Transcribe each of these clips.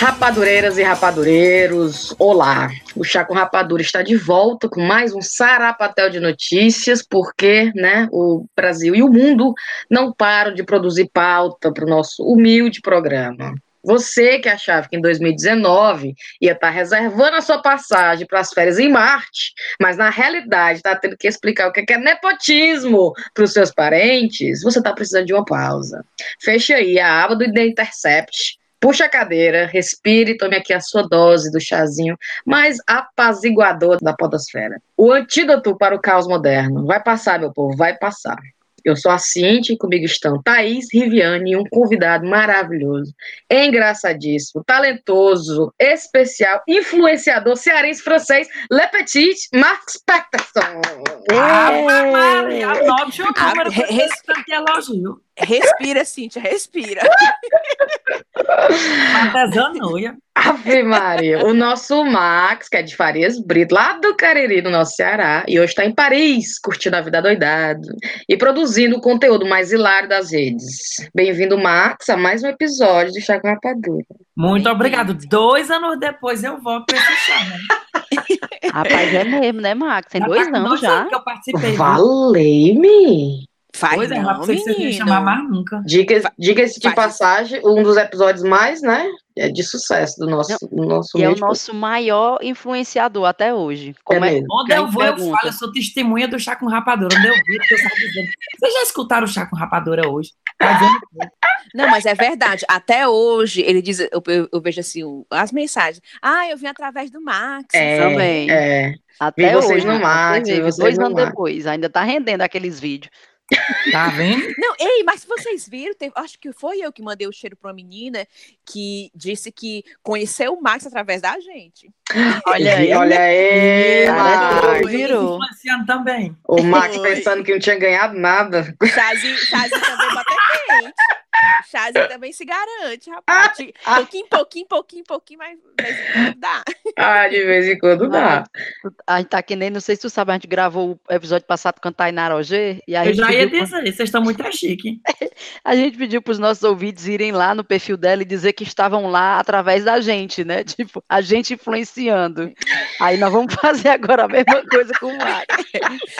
Rapadureiras e rapadureiros, olá! O Chá com Rapadura está de volta com mais um sarapatel de notícias, porque né, o Brasil e o mundo não param de produzir pauta para o nosso humilde programa. Você que achava que em 2019 ia estar tá reservando a sua passagem para as férias em Marte, mas na realidade está tendo que explicar o que é nepotismo para os seus parentes, você está precisando de uma pausa. Feche aí a aba do The Intercept Puxa a cadeira, respire, tome aqui a sua dose do chazinho mais apaziguador da podosfera. O antídoto para o caos moderno. Vai passar, meu povo, vai passar. Eu sou a Cintia e comigo estão Thaís Riviane e um convidado maravilhoso, engraçadíssimo, talentoso, especial, influenciador cearense francês, Le Petit, Marcos Peterson. Ah, Maria, anote a câmera para elogio. Respira, Cíntia, respira. Artesanoia. Ave Maria. O nosso Max, que é de Farias Brito, lá do Cariri, no nosso Ceará, e hoje está em Paris, curtindo a vida doidado e produzindo o conteúdo mais hilário das redes. Bem-vindo, Max, a mais um episódio do Chá com Rapadura. Muito obrigado. Dois anos depois eu volto para esse chá, né? Rapaz, é mesmo, né, Max? Tem dois anos dois já. Anos que eu participei. Valei-me! Faz pois é, não, menino. Você chamar mais nunca. Diga, diga-se de passagem, um dos episódios mais, né, é de sucesso do nosso, do nosso E é o nosso maior influenciador até hoje. Como é, é Onde eu vou, pergunta. eu falo, eu sou testemunha do chá com rapadura. Onde eu vi, eu estava dizendo. Vocês já escutaram o chá com rapadura hoje? Tá não, mas é verdade. Até hoje, ele diz, eu, eu, eu, vejo assim, as mensagens. Ah, eu vim através do Max é, também. É. Até vi hoje. Vocês no Max, dois anos depois, ainda tá rendendo aqueles vídeos. Tá vendo? Não, ei, mas vocês viram, teve, acho que foi eu que mandei o cheiro para uma menina que disse que conheceu o Max através da gente. Olha aí, olha aí, Max. Virou. Também. O Max pensando que não tinha ganhado nada. Chazinho, chazinho também. Chazinho também se garante, rapaz. Ah, pouquinho, pouquinho, pouquinho, pouquinho, mas de vez em quando dá. Ah, de vez em quando dá. A gente tá que nem, não sei se tu sabe, a gente gravou o episódio passado com a Tainá Roger. E aí Eu já ia dizer, pra... vocês estão muito chique. a gente pediu para os nossos ouvintes irem lá no perfil dela e dizer que estavam lá através da gente, né? Tipo, a gente influenciando. Aí nós vamos fazer agora a mesma coisa com o Max.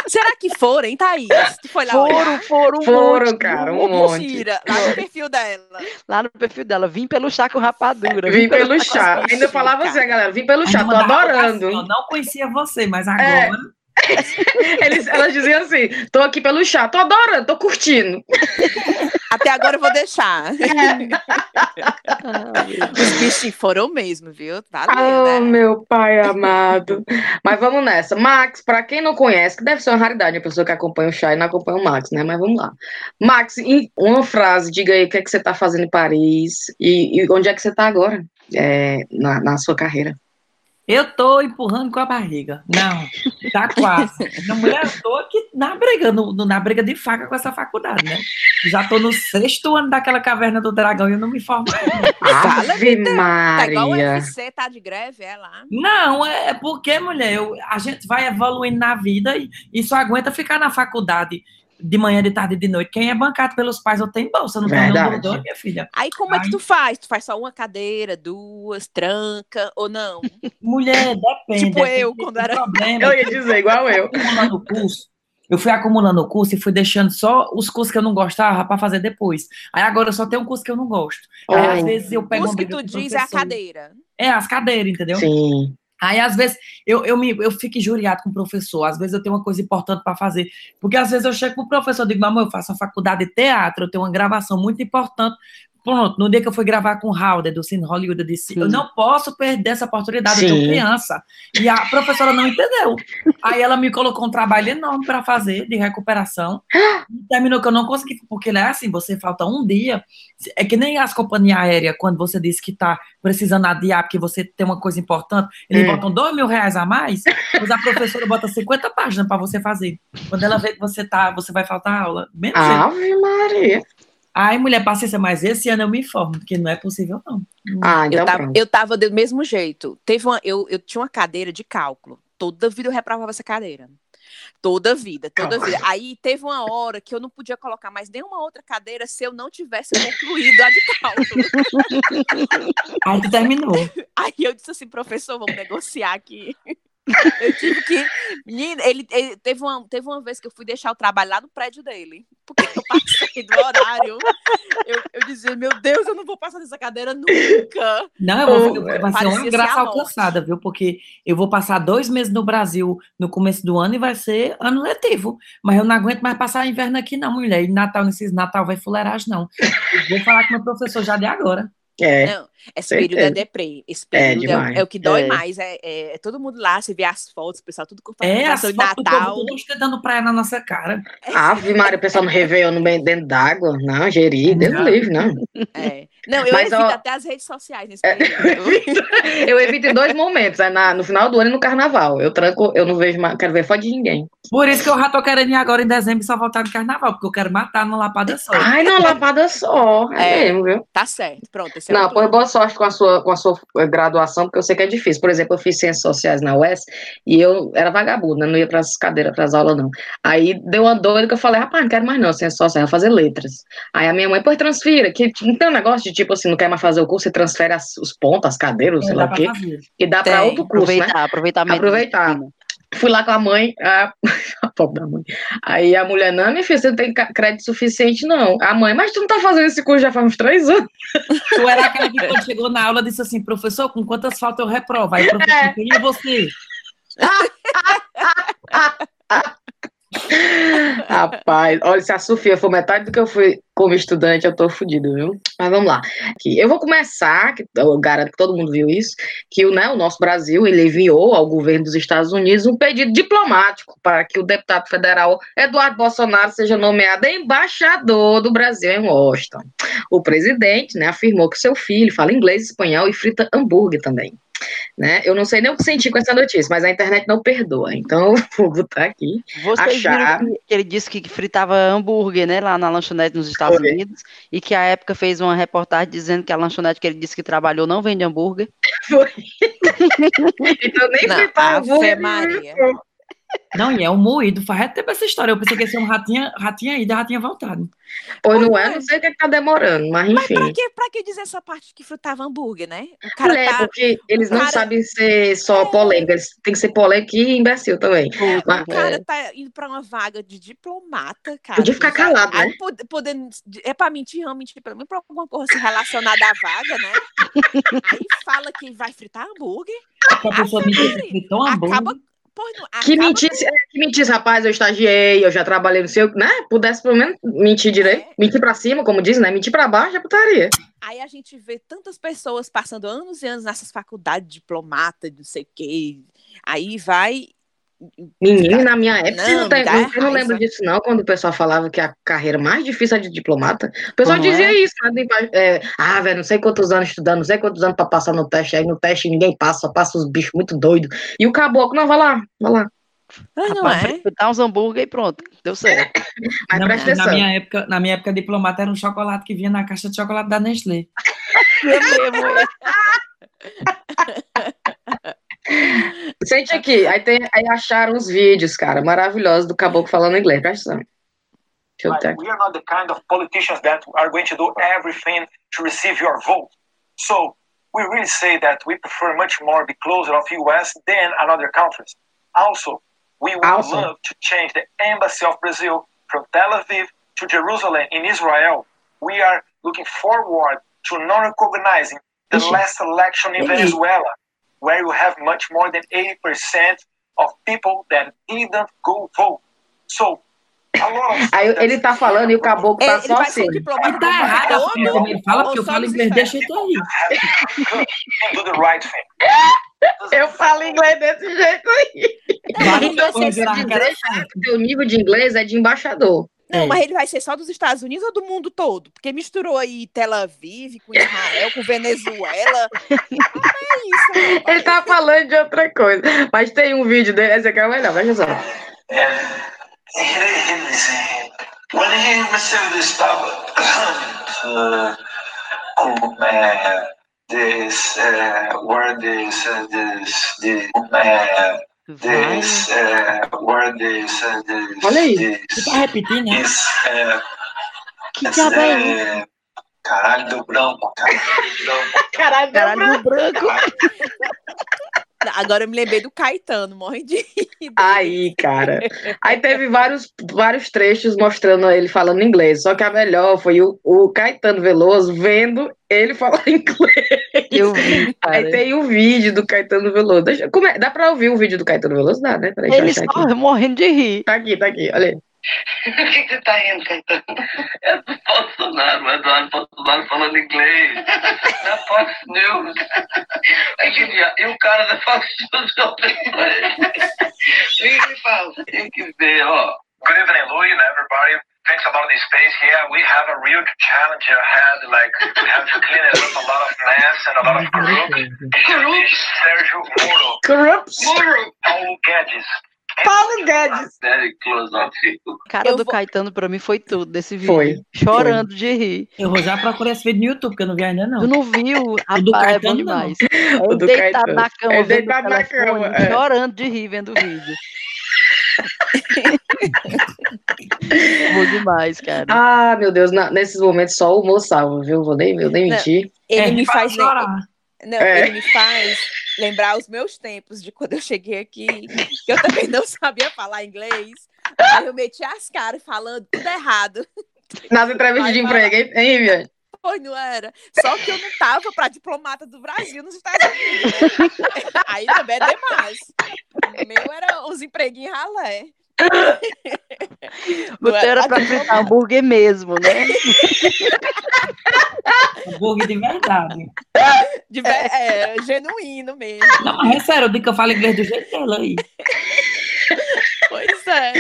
Será que foram, hein, Thaís? Tu foi lá foram, olhar? foram, foram, cara, um monte. Mentira, lá no perfil dela. Lá no perfil dela, vim pelo chá com rapadura. Vim, vim pelo, pelo chá. Ainda falava assim, galera, vim pelo chá, tô adorando. Assim, eu não conhecia você, mas agora... É. Eles, elas diziam assim: tô aqui pelo chá, tô adorando, tô curtindo. Até agora eu vou deixar. Os bichinhos foram mesmo, viu? Valeu, oh, né? meu pai amado. Mas vamos nessa. Max, para quem não conhece, que deve ser uma raridade a pessoa que acompanha o chá e não acompanha o Max, né? Mas vamos lá. Max, uma frase, diga aí o que, é que você está fazendo em Paris e, e, onde é que você está agora é, na, na sua carreira. Eu tô empurrando com a barriga. Não, tá quase. Minha mulher, eu tô aqui na briga, no, na briga de faca com essa faculdade, né? Já tô no sexto ano daquela caverna do dragão e eu não me formo ainda. Ave Maria. Tá igual o UFC, tá de greve, é lá? Não, é, é porque, mulher, eu, a gente vai evoluindo na vida e, e só aguenta ficar na faculdade de manhã, de tarde e de noite. Quem é bancado pelos pais ou tem bolsa, não Verdade. tem nenhum doutor, minha filha. Aí como Aí... é que tu faz? Tu faz só uma cadeira, duas, tranca ou não? Mulher, depende. Tipo eu, quando era. Problema. Eu ia dizer, igual eu. Acumulando curso. Eu fui acumulando o curso e fui deixando só os cursos que eu não gostava para fazer depois. Aí agora eu só tenho um curso que eu não gosto. Aí às vezes eu pego. O curso que tu diz é a cadeira. É, as cadeiras, entendeu? Sim. Aí, às vezes, eu, eu, me, eu fico injuriado com o professor, às vezes eu tenho uma coisa importante para fazer, porque às vezes eu chego com o professor e digo, mamãe, eu faço a faculdade de teatro, eu tenho uma gravação muito importante, Pronto, no dia que eu fui gravar com o Howard, do Cine Hollywood, eu disse: Sim. Eu não posso perder essa oportunidade, de criança. E a professora não entendeu. Aí ela me colocou um trabalho enorme para fazer de recuperação. terminou que eu não consegui, porque né, assim, você falta um dia. É que nem as companhias aéreas, quando você diz que está precisando adiar porque você tem uma coisa importante, eles hum. botam dois mil reais a mais, mas a professora bota 50 páginas para você fazer. Quando ela vê que você tá, você vai faltar aula. Menos Ave Maria. Ai, mulher, paciência, mas esse ano eu me informo, porque não é possível, não. Ah, então eu, tava, eu tava do mesmo jeito. Teve uma, eu, eu tinha uma cadeira de cálculo. Toda vida eu reprovava essa cadeira. Toda vida, toda vida. Aí teve uma hora que eu não podia colocar mais nenhuma outra cadeira se eu não tivesse concluído a de cálculo. Aí tu terminou. Aí eu disse assim, professor, vamos negociar aqui. Eu tive que. Menina, ele, ele, teve, uma, teve uma vez que eu fui deixar o trabalho lá no prédio dele. Porque eu passei do horário. Eu, eu dizia, meu Deus, eu não vou passar dessa cadeira nunca. Não, eu vou, vai ser uma graça alcançada, viu? Porque eu vou passar dois meses no Brasil no começo do ano e vai ser ano letivo. Mas eu não aguento mais passar inverno aqui, não, mulher. E Natal, nesses Natal vai fuleiragem, não. Eu vou falar com meu professor já de agora. É. Não, esse período é deprê. Esse período é, é, é o que dói é. mais. É, é, todo mundo lá, você vê as fotos, o pessoal tudo com É, as fotos Natal. Tudo dando praia na nossa cara. Ave Maria, o pessoal no Réveillon no meio, dentro d'água. Não, gerir, Deus não. livre, não. É. Não, eu Mas, evito ó, até as redes sociais nesse é, período. eu evito em dois momentos, é na, no final do ano e no carnaval. Eu tranco, eu não vejo, quero ver foto de ninguém. Por isso que eu já tô querendo ir agora em dezembro e só voltar no carnaval, porque eu quero matar numa lapada só. Ai, numa lapada só. É, mesmo, viu? Tá certo, pronto. não, pois boa sorte com a sua, com a sua graduação, porque eu sei que é difícil. Por exemplo, eu fiz ciências sociais na UES e eu era vagabunda, não ia para as cadeiras, para as aulas, não. Aí deu uma doida que eu falei, rapaz, não quero mais não, ciências sociais, vou fazer letras. Aí a minha mãe, pois transfira, que não tem um negócio de tipo assim, não quer mais fazer o curso, você transfere as, os pontos, as cadeiras, é, sei lá o quê, fazer. e dá para outro curso, aproveitar, né? Aproveitar, aproveitar. Fui lá com a mãe, a, a pobre da mãe. Aí a mulher, não, minha filha, você não tem crédito suficiente, não. A mãe, mas tu não tá fazendo esse curso já faz uns três anos. Tu era aquela que quando chegou na aula disse assim, professor, com quantas faltas eu reprovo? Aí o professor, é. quem é você? Rapaz, olha, se a Sofia for metade do que eu fui como estudante, eu tô fodido, viu? Mas vamos lá. Aqui, eu vou começar, que eu garanto que todo mundo viu isso, que né, o nosso Brasil ele enviou ao governo dos Estados Unidos um pedido diplomático para que o deputado federal Eduardo Bolsonaro seja nomeado embaixador do Brasil em Washington. O presidente né, afirmou que seu filho fala inglês, espanhol e frita hambúrguer também. Né? Eu não sei nem o que sentir com essa notícia, mas a internet não perdoa. Então, vou botar aqui. Vocês achar... viram que ele disse que fritava hambúrguer, né, lá na lanchonete nos Estados Foi. Unidos, e que a época fez uma reportagem dizendo que a lanchonete que ele disse que trabalhou não vende hambúrguer. Foi. então nem não, fritava hambúrguer. Maria. Não, e é um moído. Faz tempo essa história. Eu pensei que ia ser um ratinho, ratinho aí, da ratinha voltado. Pois não é, não sei o que, é que tá demorando, mas enfim. Mas pra que, pra que dizer essa parte que frutava hambúrguer, né? O cara é, tá... porque eles não cara... sabem ser só é... polêmica, eles têm que ser polêmica e imbecil também. Mas, o cara é... tá indo pra uma vaga de diplomata, cara. Podia ficar calado, né? podendo, é pra mentir, não mentir pra mim, pra alguma coisa assim relacionada à vaga, né? aí fala que vai fritar hambúrguer. A pessoa me fritou hambúrguer. Acaba que mentisse, é, que mentisse, rapaz, eu estagiei, eu já trabalhei no seu, né? Pudesse pelo menos mentir direito, é. mentir pra cima, como diz, né? Mentir pra baixo é putaria. Aí a gente vê tantas pessoas passando anos e anos nessas faculdades, diplomata, não sei o quê. Aí vai Menino, na minha época, não, não, tem, não, eu não lembro disso, não, quando o pessoal falava que a carreira mais difícil é de diplomata. O pessoal Como dizia é? isso, né? É, ah, velho, não sei quantos anos estudando, não sei quantos anos para passar no teste, aí no teste ninguém passa, só passa os bichos muito doidos. E o caboclo, não, vai lá, vai lá. Ah, não Rapaz, é? Dá uns hambúrguer e pronto, deu certo. Mas na, presta na minha época, na minha época, diplomata era um chocolate que vinha na caixa de chocolate da Nestlé. é mesmo. Sente aqui, aí, tem, aí acharam os vídeos, cara, maravilhosos do caboclo falando inglês. Presta atenção. we are not the kind of politicians that are going to do everything to receive your vote. So we really say that we prefer much more be closer of US than another countries. Also, we would also. love to change the embassy of Brazil from Tel Aviv to Jerusalem in Israel. We are looking forward to not recognizing the last election in Venezuela where you have much more than 80% of people that didn't go vote. So, Aí ele tá falando e o caboclo tá ele só assim. Ele tá errado ele fala, porque eu falo inglês desse jeito aí. Do the right thing. Eu falo inglês desse jeito aí. Então, você que o nível de inglês é de embaixador. Não, é. mas ele vai ser só dos Estados Unidos ou do mundo todo? Porque misturou aí Tel Aviv com Israel, com Venezuela. é isso. Rapaz. Ele tá falando de outra coisa. Mas tem um vídeo dele, esse aqui é o melhor, veja só. When he received this power, uh, uh, this, uh, where this, uh, this, the, uh, this uh, where this uh, this, Olha aí. this Fica repetindo, né? uh, Que diabo é caralho do branco, caralho do branco. Caralho, Caralho do branco. Agora eu me lembrei do Caetano, morre de rir. Aí, cara. Aí teve vários, vários trechos mostrando ele falando inglês. Só que a melhor foi o, o Caetano Veloso vendo ele falar inglês. Eu vi, cara. Aí tem o vídeo do Caetano Veloso. Deixa, como é- dá pra ouvir o vídeo do Caetano Veloso? Dá, né? Peraí, Ele só morrendo de rir. Tá aqui, tá aqui, olha aí. Por que, que você tá rindo, Caetano? É do Bolsonaro, o Eduardo Bolsonaro falando inglês. Na Fox News. É genial. E o cara da Fox News não tem inglês. Ninguém fala. Tem que ver, ó. Good evening, Louis and everybody. Thanks about the space here. We have a real challenge ahead. Like, we have to clean up a lot of mess and a lot of corrupt. Corrupt? Sérgio Moro. Corrupts. Moro. Paulo Guedes. Paulo Guedes. A cara Eu do vou- Caetano pra mim foi tudo desse vídeo. Foi, Chorando de rir. Eu vou já procurar esse vídeo no YouTube, que eu não vi ainda, não. Tu não viu? O do é bom Caetano, não. demais. Do deitado na cama, o deitado na cama, é. chorando de rir vendo o vídeo. bom demais, cara. Ah, meu Deus, na- nesses momentos só o humor salva, viu? Vou nem, vou nem mentir. Ele É, me faz chorar. Não, É. ele me faz lembrar os meus tempos de quando eu cheguei aqui, que eu também não sabia falar inglês. Aí eu meti as caras falando tudo errado. Nas entrevistas de emprego, hein, Viviane? Pois não era. Só que eu não tava para diplomata do Brasil nos Estados Unidos. Aí também é demais. O meu era os empreguinhos ralé. O teu era pra fritar hambúrguer mesmo, né? Hambúrguer de verdade. De, ve- é, genuíno mesmo. Não, mas é sério, eu digo que eu falo inglês do jeito dela aí. Pois é.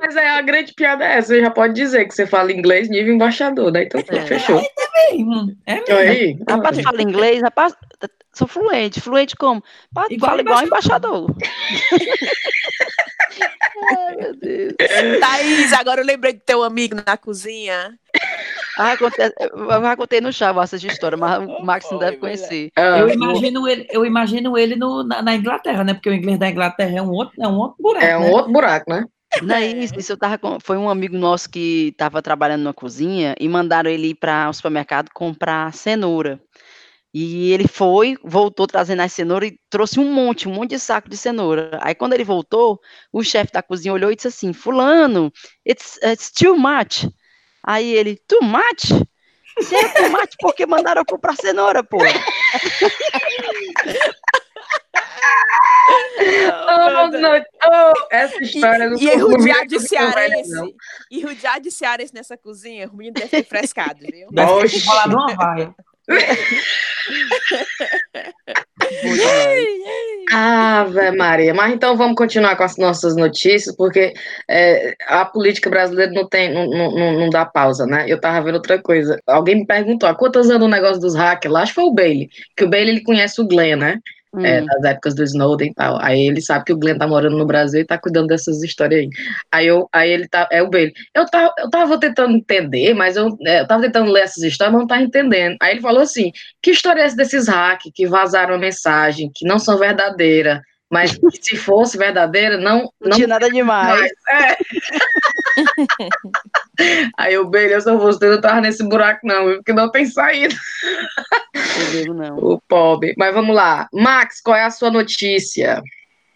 Mas é a grande piada é essa, você já pode dizer que você fala inglês nível embaixador, né? Então É. fechou. Hum, É Então mesmo. aí, Rapaz, fala inglês, rapaz, sou fluente. Fluente como? Rapaz, Igual fala igual embaixador. Ai, meu Deus. Thaís, agora eu lembrei do teu amigo na cozinha. Ah, acontece, eu já contei no chá essa história, mas o Max não deve Foi, conhecer. ah, Eu imagino ele, eu imagino ele no, na, na Inglaterra, né? Porque o inglês da Inglaterra é um outro, é um outro buraco, é um né? outro buraco, né? Não é isso, isso eu tava com, foi um amigo nosso que estava trabalhando na cozinha e mandaram ele ir para o supermercado comprar cenoura. E ele foi, voltou trazendo as cenouras e trouxe um monte, um monte de saco de cenoura. Aí quando ele voltou, o chefe da cozinha olhou e disse assim: "Fulano, it's, it's too much". Aí ele: "Too much?" Se é too much, porque mandaram eu comprar cenoura, pô. Oh, não, oh, essa história não E, e rodear de conversa, não. cearense. E rodear de cearense nessa cozinha, o menino deve ter frescado, viu? Deve ter rolado uma vaia. Ave Maria. Mas então vamos continuar com as nossas notícias, porque é, a política brasileira não tem, não, não não dá pausa, né? Eu tava vendo outra coisa. Alguém me perguntou há quantos anos o negócio dos hackers lá? Acho que foi o Bailey. Que o Bailey ele conhece o Glenn, né? É, Hum. das épocas do Snowden e tal. Aí ele sabe que o Glenn tá morando no Brasil e tá cuidando dessas histórias aí. Aí, eu, aí ele tá, é o Bailey. Eu tava, eu tava tentando entender, mas eu, é, eu tava tentando ler essas histórias, mas não tava entendendo. Aí ele falou assim: que história é essa desses hackers que vazaram a mensagem, que não são verdadeiras, mas que se fosse verdadeira, não. Não não tinha nada demais. É. Aí eu sou você, não tava nesse buraco, não, porque não tem saída. Digo não. O pobre. Mas vamos lá. Max, qual é a sua notícia?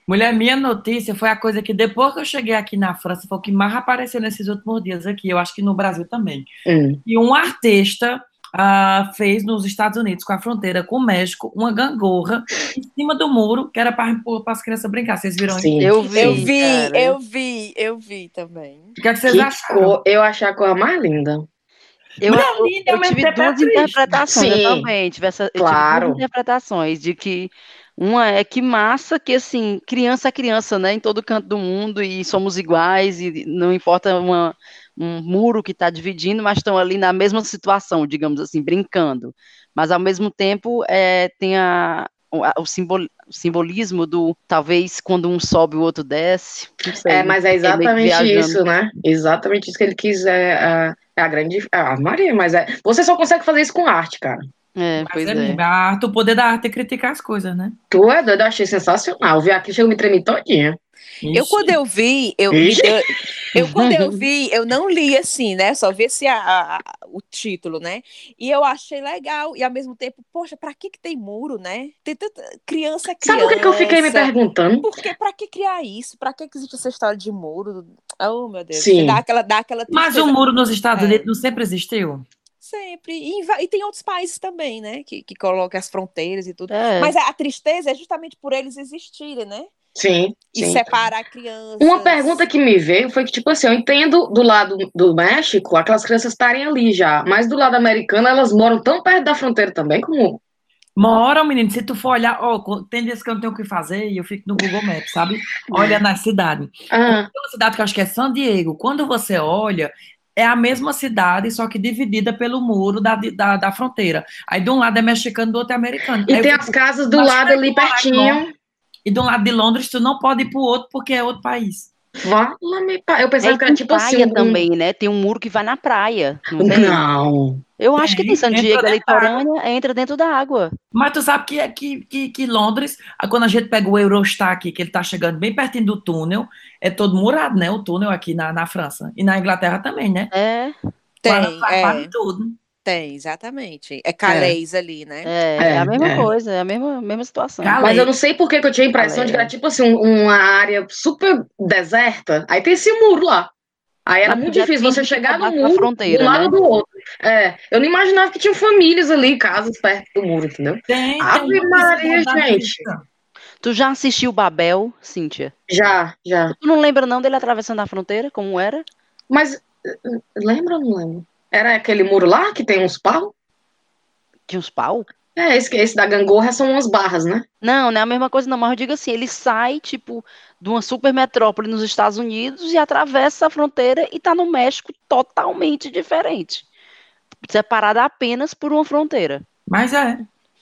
Mulher, minha notícia foi a coisa que depois que eu cheguei aqui na França, foi o que mais apareceu nesses últimos dias aqui, eu acho que no Brasil também. Hum. E um artista ah, fez nos Estados Unidos, com a fronteira com o México, uma gangorra em cima do muro, que era para as crianças brincar. Vocês viram isso? Sim. Eu vi, Eu vi, cara. eu vi, eu vi também. O que, é que vocês Que acharam? cor, eu achei a cor mais linda. Eu, Mulher eu, eu mesmo tive é duas interpretações, Sim, eu também. Tive essa, eu tive claro. duas interpretações de que uma é que massa que assim, criança é criança, né? Em todo canto do mundo e somos iguais e não importa uma, um muro que está dividindo, mas estão ali na mesma situação, digamos assim, brincando. Mas ao mesmo tempo é, tem a, o, a- simbol- o simbolismo do talvez quando um sobe o outro desce. Não sei, É, mas é exatamente isso, né? Exatamente isso que ele quis. É, a, é a grande. Ah, Maria, mas é. Você só consegue fazer isso com arte, cara. É, Mas pois é é. a arte, o poder da arte é criticar as coisas, né? Tu é doido, eu achei sensacional. Vi aqui, chegou me tremer todinha. Eu, quando eu vi, eu, deu- eu quando eu vi, eu não li assim, né? Só vi esse, a, a- o título, né? E eu achei legal. E ao mesmo tempo, poxa, pra que que tem muro, né? Tem tanta... Criança é criança. Sabe o que, que eu fiquei me perguntando? Por que, pra que criar isso? Pra que, existe essa história de muro? Oh, meu Deus. Sim. Dá aquela, dá aquela Mas o muro nos Estados É. Unidos não sempre existiu? sempre. E, e tem outros países também, né? Que, que colocam as fronteiras e tudo. É. Mas a, a tristeza é justamente por eles existirem, né? Sim, E sim. separar crianças. Uma pergunta que me veio foi que, tipo assim, eu entendo do lado do México aquelas crianças estarem ali já, mas do lado americano elas moram tão perto da fronteira também como. Mora, menino, se tu for olhar, ó, tem dias que eu não tenho o que fazer e eu fico no Google Maps, sabe? Olha na cidade. Ah, Tem uma cidade que eu acho que é San Diego. Quando você olha, é a mesma cidade, só que dividida pelo muro da, da, da fronteira. Aí de um lado é mexicano, do outro é americano. e Aí tem fico- as casas do lado é ali pertinho. E de um lado de Londres, tu não pode ir pro outro porque é outro país. Fala-me, pá. Eu pensava É, que era tipo assim. praia um- também, né? Tem um muro que vai na praia. Não tem? Não. Eu acho que Tem, San entra Diego, a dentro da litorânea, entra dentro da água. Mas tu sabe que, que, que, que Londres, quando a gente pega o Eurostar aqui, que ele tá chegando bem pertinho do túnel, é todo murado, né? O túnel aqui na, na França. E na Inglaterra também, né? É, Tem, Para é, tudo. Tem, exatamente. É Calais ali, né? é, É, é a mesma é. coisa, é a mesma, mesma situação. Mas eu não sei por que eu tinha a impressão de que era tipo assim, um- uma área super deserta. Aí tem esse muro lá. Aí era Mas muito difícil tem você que chegar no muro, fronteira, de um lado né? do outro. É, eu não imaginava que tinham famílias ali, casas perto do muro, entendeu? Tem, tem Ave uma Maria, gente. Tu já assistiu Babel, Cíntia? Já, já. Tu não lembra não dele atravessando a fronteira, como era? Mas lembra ou não lembro? Era aquele muro lá que tem uns pau? Tinha uns pau? É, esse, esse da gangorra são umas barras, né? Não, não é a mesma coisa não, mas eu digo assim, ele sai, tipo, de uma super metrópole nos Estados Unidos e atravessa a fronteira e tá no México totalmente diferente. Separado apenas por uma fronteira. Mas é.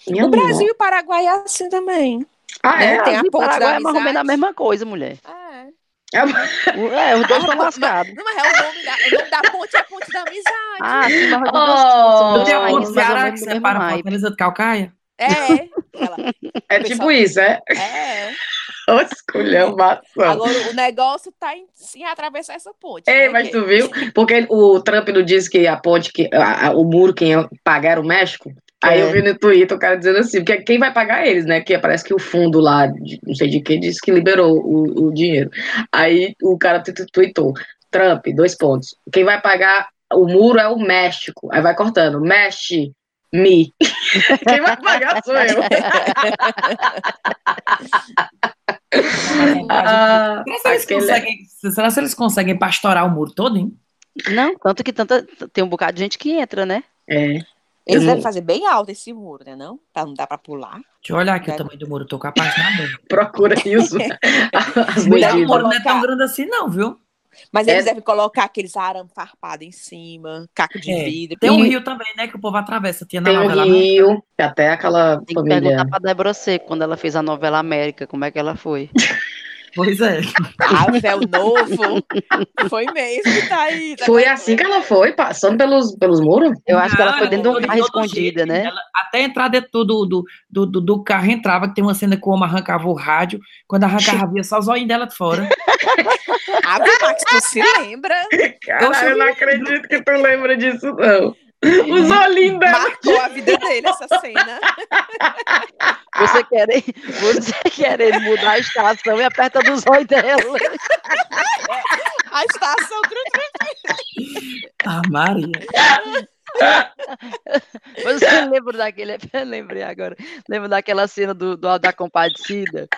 Minha O Brasil e o Paraguai é assim também. Ah, né? é? Tem a Brasil e ponte da Paraguai é mais ou menos a mesma coisa, mulher. É. É, os dois estão lascados. Não, mas é o nome da, o nome da ponte é a ponte da amizade. Ah, sim, mas Oh. Não dois tem a ponte Ceará que do separa a. Fortaleza de Calcaia? É. Ela, É pessoal- tipo isso, é? é. Esculhambação. Agora o negócio tá em, em atravessar essa ponte. Ei, né? mas Que- tu viu? Porque o Trump não disse que a ponte, que, a- a- o muro, pagar era o México. Aí É. eu vi no Twitter o cara dizendo assim, porque quem vai pagar eles, né? Que parece que o fundo lá, de- não sei de que, disse que liberou o, o dinheiro. Aí o cara tweetou, Trump, dois pontos. Quem vai pagar o muro é o México. Aí vai cortando, mexe, me. quem vai pagar sou eu. Ah, Será, se eles aquele- será se eles conseguem pastorar o muro todo, hein? Não, tanto que tanta, tem um bocado de gente que entra, né? É. Eles Eu não- devem fazer bem alto esse muro, né? Não? Pra não dar pra pular. Deixa eu olhar aqui o É. tamanho do muro, tô capaz de nada. Procura isso. As Mulher, o medidas. muro não é tão grande assim, não, viu? Mas É. eles devem colocar aqueles arame farpado em cima, caco de É. vidro. Tem um E- rio também, né? Que o povo atravessa. Tinha na Tem um novela. rio, que até aquela Tem que família. perguntar pra Débora Seco, quando ela fez a novela América, como é que ela foi. Pois é. Ah, véu novo. Foi mesmo que tá aí. tá Foi assim que ela foi, passando pelos, pelos muros? Eu acho que ela foi dentro de um foi carro escondida, né? ela- até entrar dentro do, do, do, do, do carro entrava, que tem uma cena que o homem arrancava o rádio. Quando arrancava, via só os olhinhos dela de fora. Ah, meu Max, tu se lembra? Caralho, eu não acredito que tu lembra disso, não. Os olhinhos dela. Marcou a vida dele essa cena. Você querendo, você querendo mudar a estação e aperta dos olhos dela. A estação tru- Ah, Maria. Você lembra daquele. Eu lembrei agora. Lembra daquela cena do, do da Compadecida?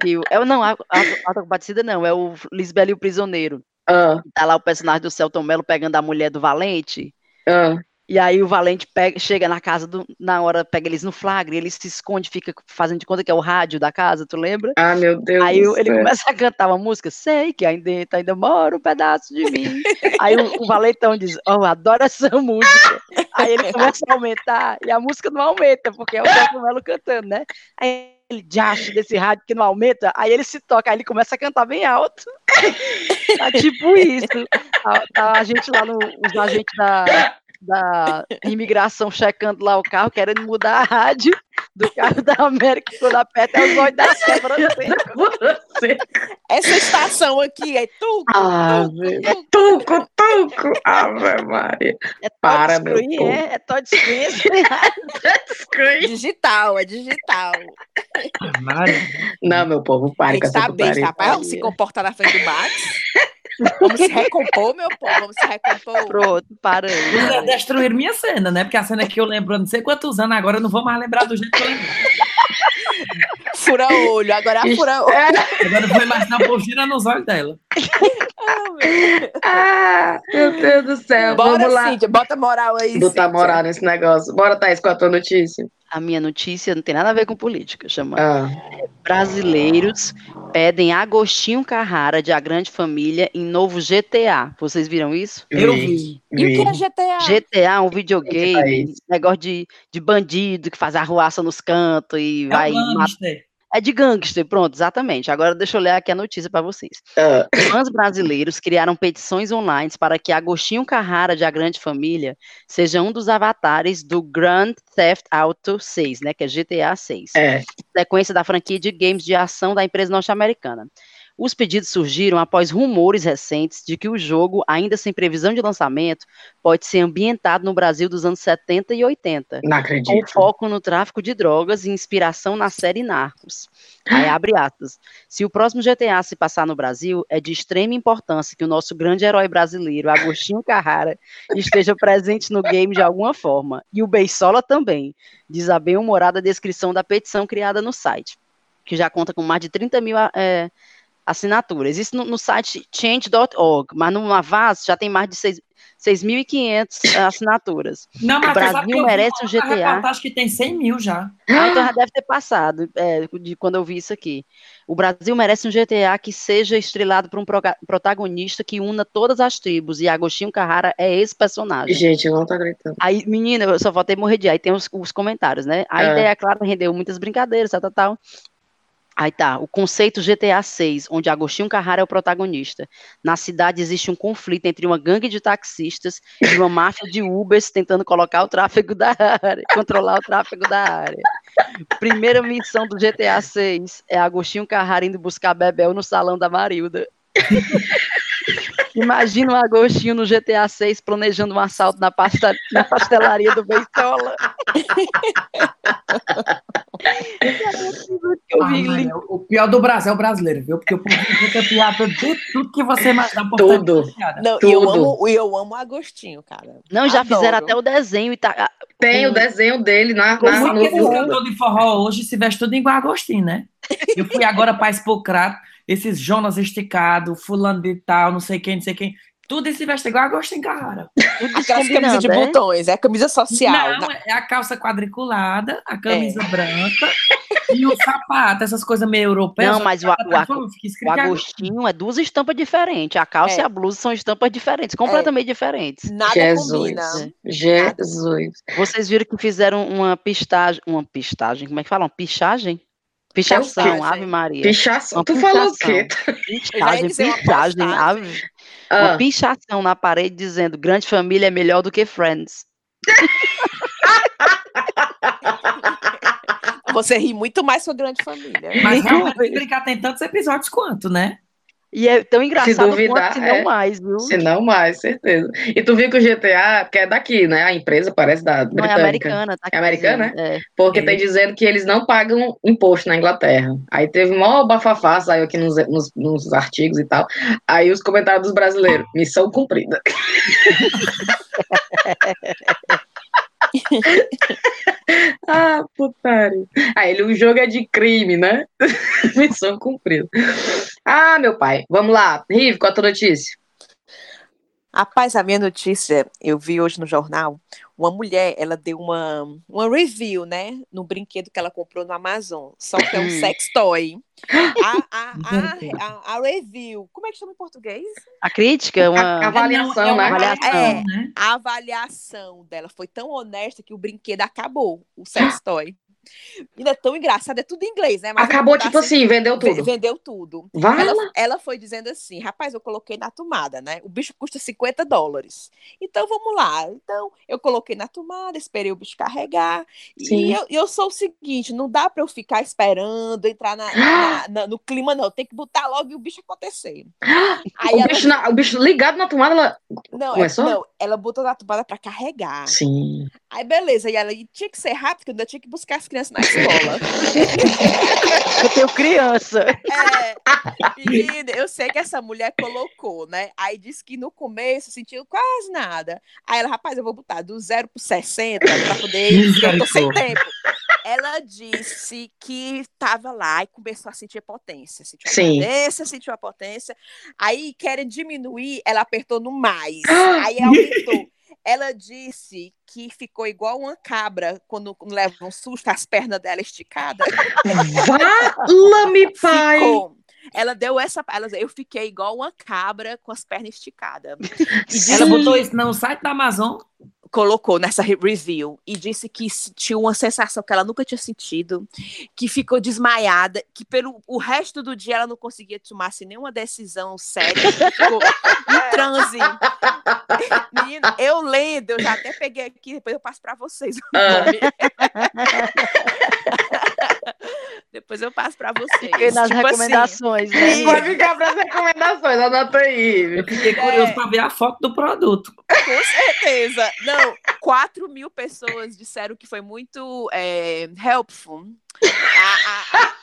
Que o, é, não, a, a, da Compadecida não, é o Lisbela e o Prisioneiro. Ah, Tá lá o personagem do Celton Mello pegando a mulher do Valente. ah. E aí o Valente pega, chega na casa do, na hora, pega eles no flagra, ele se esconde, fica fazendo de conta que é o rádio da casa, tu lembra? Ah, meu Deus. Aí ele começa a cantar uma música, sei que ainda ainda mora um pedaço de mim. Aí o, o Valentão diz, oh, adoro essa música. Aí ele começa a aumentar, e a música não aumenta, porque é o Celso Melo cantando, né? Aí ele diacho desse rádio que não aumenta, aí ele se toca, aí ele começa a cantar bem alto. Tá tipo isso. Tá, tá a gente lá, no, os agentes da, da imigração checando lá o carro, querendo mudar a rádio do carro da América, quando aperta é os olhos da Você. Essa estação aqui é tudo. Ave, tuco, tuco. Ave Maria. É Para, meu povo. é, é touchscreen. Digital, é digital. Não, meu povo, pare com essa putaria. rapaz. Se comportar na frente do Max. Vamos se recompor, meu povo. Vamos se recompor. Pronto, para aí. Vocês destruíram minha cena, né? Porque a cena que eu lembro há não sei quantos anos, agora eu não vou mais lembrar do jeito que eu lembro. Fura olho. Agora é fura olho. Agora eu vou imaginar por gira nos olhos dela. Ah, meu Deus do céu. Bora, Vamos lá. Cíntia. Bota moral aí, Botar Cíntia. moral nesse negócio. Bora, Thaís, com a tua notícia. A minha notícia não tem nada a ver com política, chama Ah, Brasileiros pedem Agostinho Carrara de A Grande Família em novo GTA. Vocês viram isso? Eu vi. E o que é GTA? GTA um videogame, negócio de, de bandido que faz arruaça nos cantos e É vai um. É de gangster, pronto, exatamente. Agora deixa eu ler aqui a notícia para vocês. Ah, Fãs brasileiros criaram petições online para que Agostinho Carrara de A Grande Família seja um dos avatares do Grand Theft Auto 6, né, que é GTA 6 é. sequência da franquia de games de ação da empresa norte-americana. Os pedidos surgiram após rumores recentes de que o jogo, ainda sem previsão de lançamento, pode ser ambientado no Brasil dos anos 70 e 80, Não com acredito. foco no tráfico de drogas e inspiração na série Narcos. Aí abre aspas. Se o próximo GTA se passar no Brasil, é de extrema importância que o nosso grande herói brasileiro, Agostinho Carrara, esteja presente no game de alguma forma. E o Beisola também, diz a bem-humorada descrição da petição criada no site, que já conta com mais de 30 mil é, assinaturas. Isso no, no site change.org, mas no Avaz já tem mais de seis- 6.500 assinaturas. Não, O mas Brasil eu vi merece um GTA. reportagem que tem 100 mil já. Ah, então já deve ter passado, é, de quando eu vi isso aqui. O Brasil merece um GTA que seja estrelado por um protagonista que una todas as tribos, e Agostinho Carrara é esse personagem. Gente, eu não tô acreditando. Aí, menina, eu só voltei a morrer de aí tem os, os comentários, né? A É. ideia, claro, rendeu muitas brincadeiras, tal, tal, tal. Aí tá, o conceito GTA 6, onde Agostinho Carrara é o protagonista. Na cidade existe um conflito entre uma gangue de taxistas e uma máfia de Ubers tentando colocar o tráfego da área, controlar o tráfego da área. Primeira missão do GTA 6 é Agostinho Carrara indo buscar Bebel no salão da Marilda. Imagina o Agostinho no GTA 6 planejando um assalto na, pasta, na pastelaria do Beisola. Eu Ah, o pior do Brasil é o brasileiro, viu? Porque o povo fica piada de tudo que você imaginar. o Tudo. Não, e eu Tudo. amo, eu amo Agostinho, cara. Não, já Adoro. fizeram até o desenho e tá. Tem o desenho dele na, Como na, Só no, no- cantores de forró hoje se vestem tudo igual a Agostinho, né? Eu fui agora para Expocrato, esses Jonas esticado, fulano de tal, não sei quem, não sei quem. Tudo se veste igual a Agostinho Carrara. Tudo Aquelas camisas de é? botões, é camisa social. Não, né? é a calça quadriculada, a camisa branca e o sapato, essas coisas meio europeias. Não, mas o- o fica O é Agostinho é duas estampas diferentes. A calça É. e a blusa são estampas diferentes, completamente diferentes. Nada Jesus. combina. Jesus. Vocês viram que fizeram uma pistagem. Uma pistagem, como é que falam? Pichagem? Pichação, Pichagem. Ave Maria. Pichação. Uma Tu falou o pichação. quê? Pichagem, uma pichagem, ave. Uma Ah, pichação na parede dizendo grande família é melhor do que Friends. Você ri muito mais com a grande família. Mas realmente, brincar, tem tantos episódios quanto, né? E é tão engraçado duvidar, quanto, se não é. mais, viu? se não mais, certeza. E tu viu que o GTA, que é daqui, né? A empresa parece da Não é britânica. americana, tá? É americana, dizendo, É. Porque É. tem dizendo que eles não pagam imposto na Inglaterra. Aí teve maior bafafá, saiu aqui nos, nos, nos artigos e tal. Aí os comentários dos brasileiros, missão cumprida. ah, putaria. Aí ele, o jogo é de crime, né? missão cumprida. Ah, meu pai. Vamos lá. Rive, qual a tua notícia? Rapaz, a minha notícia, eu vi hoje no jornal, uma mulher, ela deu uma, uma review, né, no brinquedo que ela comprou no Amazon, só que é um sex toy. A, a, a, a, a review, como é que chama em português? A crítica é A- uma. avaliação, é uma né? Avaliação. né? A avaliação dela foi tão honesta que o brinquedo acabou, o sex toy. Ainda é tão engraçado, é tudo em inglês, né? Mas Acabou, tipo assim, vendeu Ve- tudo. Vendeu tudo. Vai Ela, lá. ela foi dizendo assim, rapaz, eu coloquei na tomada, né? O bicho custa 50 dólares. Então vamos lá. Então eu coloquei na tomada, esperei o bicho carregar. Sim. E eu, eu sou o seguinte, não dá pra eu ficar esperando entrar na- na- na- no clima, não. Tem que botar logo e o bicho acontecer. Aí O ela, bicho, na- o bicho ligado na tomada, ela... não, é- começou? não, ela botou na tomada pra carregar. Sim. Aí beleza, e ela e tinha que ser rápido, porque eu ainda tinha que buscar as crianças na escola. Eu tenho criança. É, menina, eu sei que essa mulher colocou, né? Aí disse que no começo sentiu quase nada. Aí ela, rapaz, eu vou botar do 0 pro 60 pra poder. porque Eu tô sem tempo. Ela disse que tava lá e começou a sentir potência. Sentiu a Sim. potência, sentiu a potência. Aí, querem diminuir, ela apertou no mais. Aí aumentou. Ela disse que ficou igual uma cabra quando leva um susto, as pernas dela esticadas. Vala-me, pai. Ficou. Ela deu essa. Ela, eu fiquei igual uma cabra com as pernas esticadas. E Ela botou isso no site da Amazon. Colocou nessa re- review e disse que sentiu uma sensação que ela nunca tinha sentido, que ficou desmaiada, que pelo o resto do dia ela não conseguia tomar assim, nenhuma decisão séria, ficou em transe. Menina, eu lendo, eu já até peguei aqui, depois eu passo para vocês Ah. depois eu passo para vocês. Fiquei nas Tipo assim, recomendações, né? Vai ficar para as recomendações, anota aí. Eu fiquei curioso para ver a foto do produto. Com certeza. Não, 4 mil pessoas disseram que foi muito é, helpful. A- a-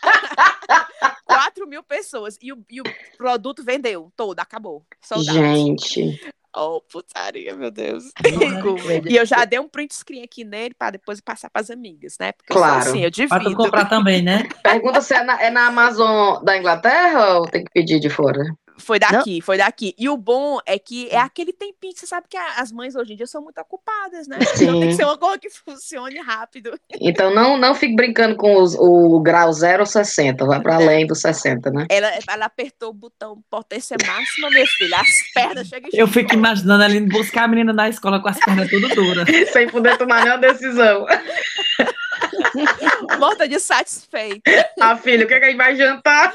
a- 4 mil pessoas. E o, e o produto vendeu todo, acabou. Sold out. Gente, Oh, putaria, meu Deus. E eu já dei um print screen aqui nele para depois passar para as amigas, né? Porque eu Claro. sou assim, eu Para tu divido. comprar também, né? pergunta se é na, é na Amazon da Inglaterra ou tem que pedir de fora? Foi daqui, foi daqui. E o bom é que é aquele tempinho você sabe que as mães hoje em dia são muito ocupadas, né? Então tem que Sim. ser uma coisa que funcione rápido. Então não, não fique brincando com os- o grau 0 ou 60, vai para Não. além do 60, né? Ela, ela apertou o botão potência máxima, minha filha. As pernas chegam Eu fico imaginando ela indo buscar a menina na escola com as pernas tudo duras. Sem poder tomar nenhuma decisão. morta de satisfeita. Ah, filho, o que, é que a gente vai jantar?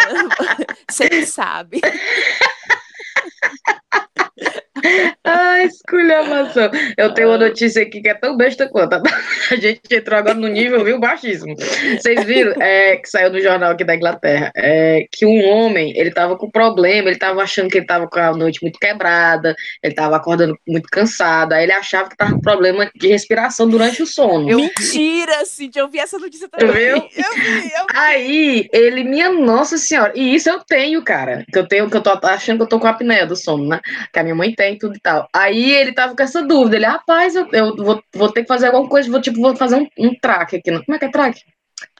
Você que sabe. Ai, esculhambação. Eu tenho uma notícia aqui que é tão besta quanto. A gente entrou agora no nível, viu, baixíssimo. Vocês viram é, que saiu no jornal aqui da Inglaterra é, que um homem, ele tava com problema, ele tava achando que ele tava com a noite muito quebrada, ele tava acordando muito cansado, aí ele achava que tava com problema de respiração durante o sono. Mentira, Cintia. Eu vi essa notícia também. viu? Eu vi, eu Aí, ele, minha nossa senhora, e isso eu tenho, cara, que eu tenho, que eu tô achando que eu tô com a apneia do sono, né? Que a minha mãe tem, tudo e tal. Aí ele tava com essa dúvida, ele, rapaz, eu, eu vou, vou ter que fazer alguma coisa, vou, tipo, vou fazer um, um traque aqui, não- como é que é traque?